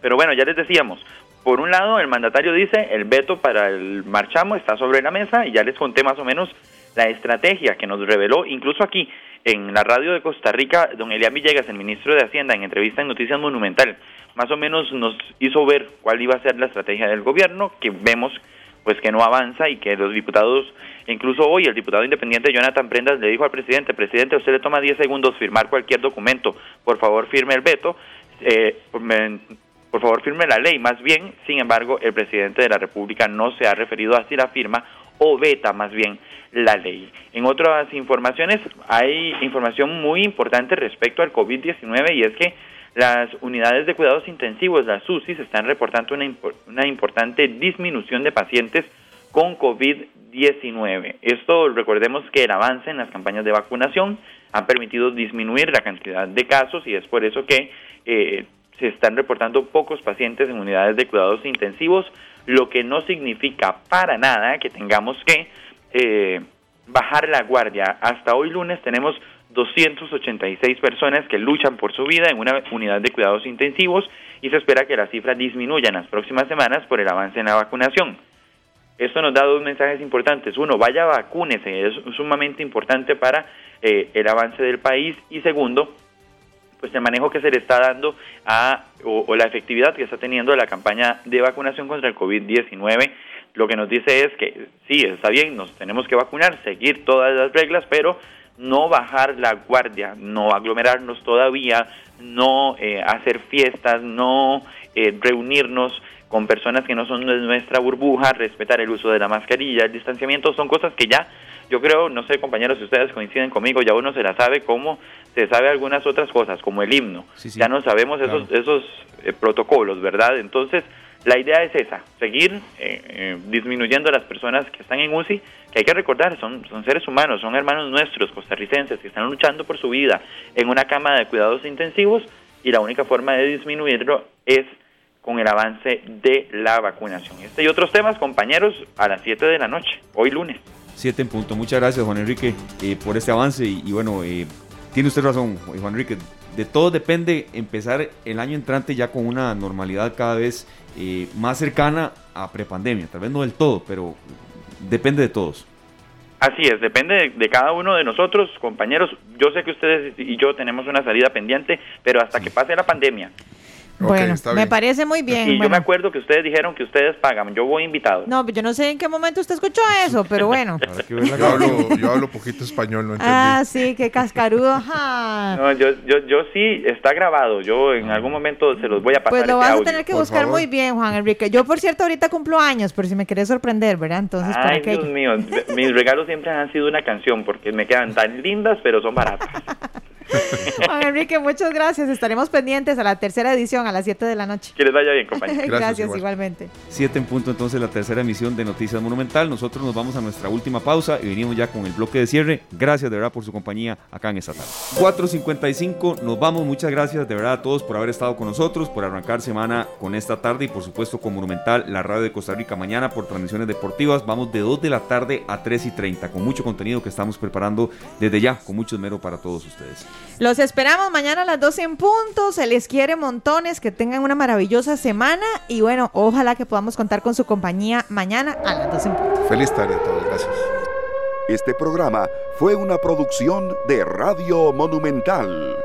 Pero bueno, ya les decíamos, por un lado el mandatario dice el veto para el marchamo está sobre la mesa y ya les conté más o menos la estrategia que nos reveló incluso aquí en la radio de Costa Rica, don Elian Villegas, el ministro de Hacienda, en entrevista en Noticias Monumental, más o menos nos hizo ver cuál iba a ser la estrategia del gobierno, que vemos pues que no avanza y que los diputados, incluso hoy el diputado independiente Jonathan Prendas le dijo al presidente, presidente, usted le toma 10 segundos firmar cualquier documento, por favor firme el veto, eh, por favor firme la ley, más bien, sin embargo, el presidente de la República no se ha referido a si la firma o veta más bien la ley. En otras informaciones hay información muy importante respecto al COVID-19 y es que las unidades de cuidados intensivos, las UCIs, están reportando una, una importante disminución de pacientes con COVID-19. Esto, recordemos que el avance en las campañas de vacunación ha permitido disminuir la cantidad de casos y es por eso que eh, se están reportando pocos pacientes en unidades de cuidados intensivos, lo que no significa para nada que tengamos que eh, bajar la guardia. Hasta hoy lunes tenemos 286 personas que luchan por su vida en una unidad de cuidados intensivos y se espera que la cifra disminuya en las próximas semanas por el avance en la vacunación. Esto nos da dos mensajes importantes. Uno, vaya vacúnese, es sumamente importante para eh, el avance del país. Y segundo, pues el manejo que se le está dando a, o, la efectividad que está teniendo la campaña de vacunación contra el COVID-19. Lo que nos dice es que sí, está bien, nos tenemos que vacunar, seguir todas las reglas, pero no bajar la guardia, no aglomerarnos todavía, no eh, hacer fiestas, no eh, reunirnos con personas que no son de nuestra burbuja, respetar el uso de la mascarilla, el distanciamiento, son cosas que ya, yo creo, no sé compañeros si ustedes coinciden conmigo, ya uno se la sabe como se sabe algunas otras cosas, como el himno, ya no sabemos esos, esos eh, protocolos, ¿verdad? Entonces, la idea es esa, seguir eh, eh, disminuyendo a las personas que están en UCI, que hay que recordar, son, son seres humanos, son hermanos nuestros, costarricenses, que están luchando por su vida en una cama de cuidados intensivos y la única forma de disminuirlo es con el avance de la vacunación. Este y otros temas, compañeros, a las 7 de la noche, hoy lunes. 7 en punto. Muchas gracias, Juan Enrique, eh, por este avance y, bueno, tiene usted razón, Juan Enrique. De todo depende empezar el año entrante ya con una normalidad cada vez eh, más cercana a prepandemia. Tal vez no del todo, pero depende de todos. Así es, depende de, cada uno de nosotros, compañeros. Yo sé que ustedes y yo tenemos una salida pendiente, pero hasta que pase la pandemia, bueno, me parece muy bien. Y yo me acuerdo que ustedes dijeron que ustedes pagan. Yo voy invitado. No, yo no sé en qué momento usted escuchó eso, pero <laughs> bueno. yo, hablo, yo hablo poquito español, no entendí. Ah, sí, qué cascarudo. No, yo, yo, yo sí, está grabado. Yo en algún momento se los voy a pasar. Pues lo vas a tener que buscar muy bien, Juan Enrique. Yo, por cierto, ahorita cumplo años, por si me querés sorprender, ¿verdad? Entonces, Ay, Dios mío. Mis regalos siempre han sido una canción porque me quedan tan lindas, pero son baratas. <laughs> <laughs> Juan Enrique, muchas gracias. Estaremos pendientes a la tercera edición a las 7 de la noche. Que les vaya bien, compañeros. <laughs> gracias, igualmente. 7 en punto entonces la tercera emisión de Noticias Monumental. Nosotros nos vamos a nuestra última pausa y venimos ya con el bloque de cierre. Gracias de verdad por su compañía acá en esta tarde. 4.55, nos vamos. Muchas gracias de verdad a todos por haber estado con nosotros, por arrancar semana con esta tarde y por supuesto con Monumental, la radio de Costa Rica mañana por transmisiones deportivas. Vamos de 2 de la tarde a 3 y 30 con mucho contenido que estamos preparando desde ya, con mucho esmero para todos ustedes. Los esperamos mañana a las 12 en punto. Se les quiere montones. Que tengan una maravillosa semana. Y bueno, ojalá que podamos contar con su compañía mañana a las 12 en punto. Feliz tarde a todos. Gracias. Este programa fue una producción de Radio Monumental.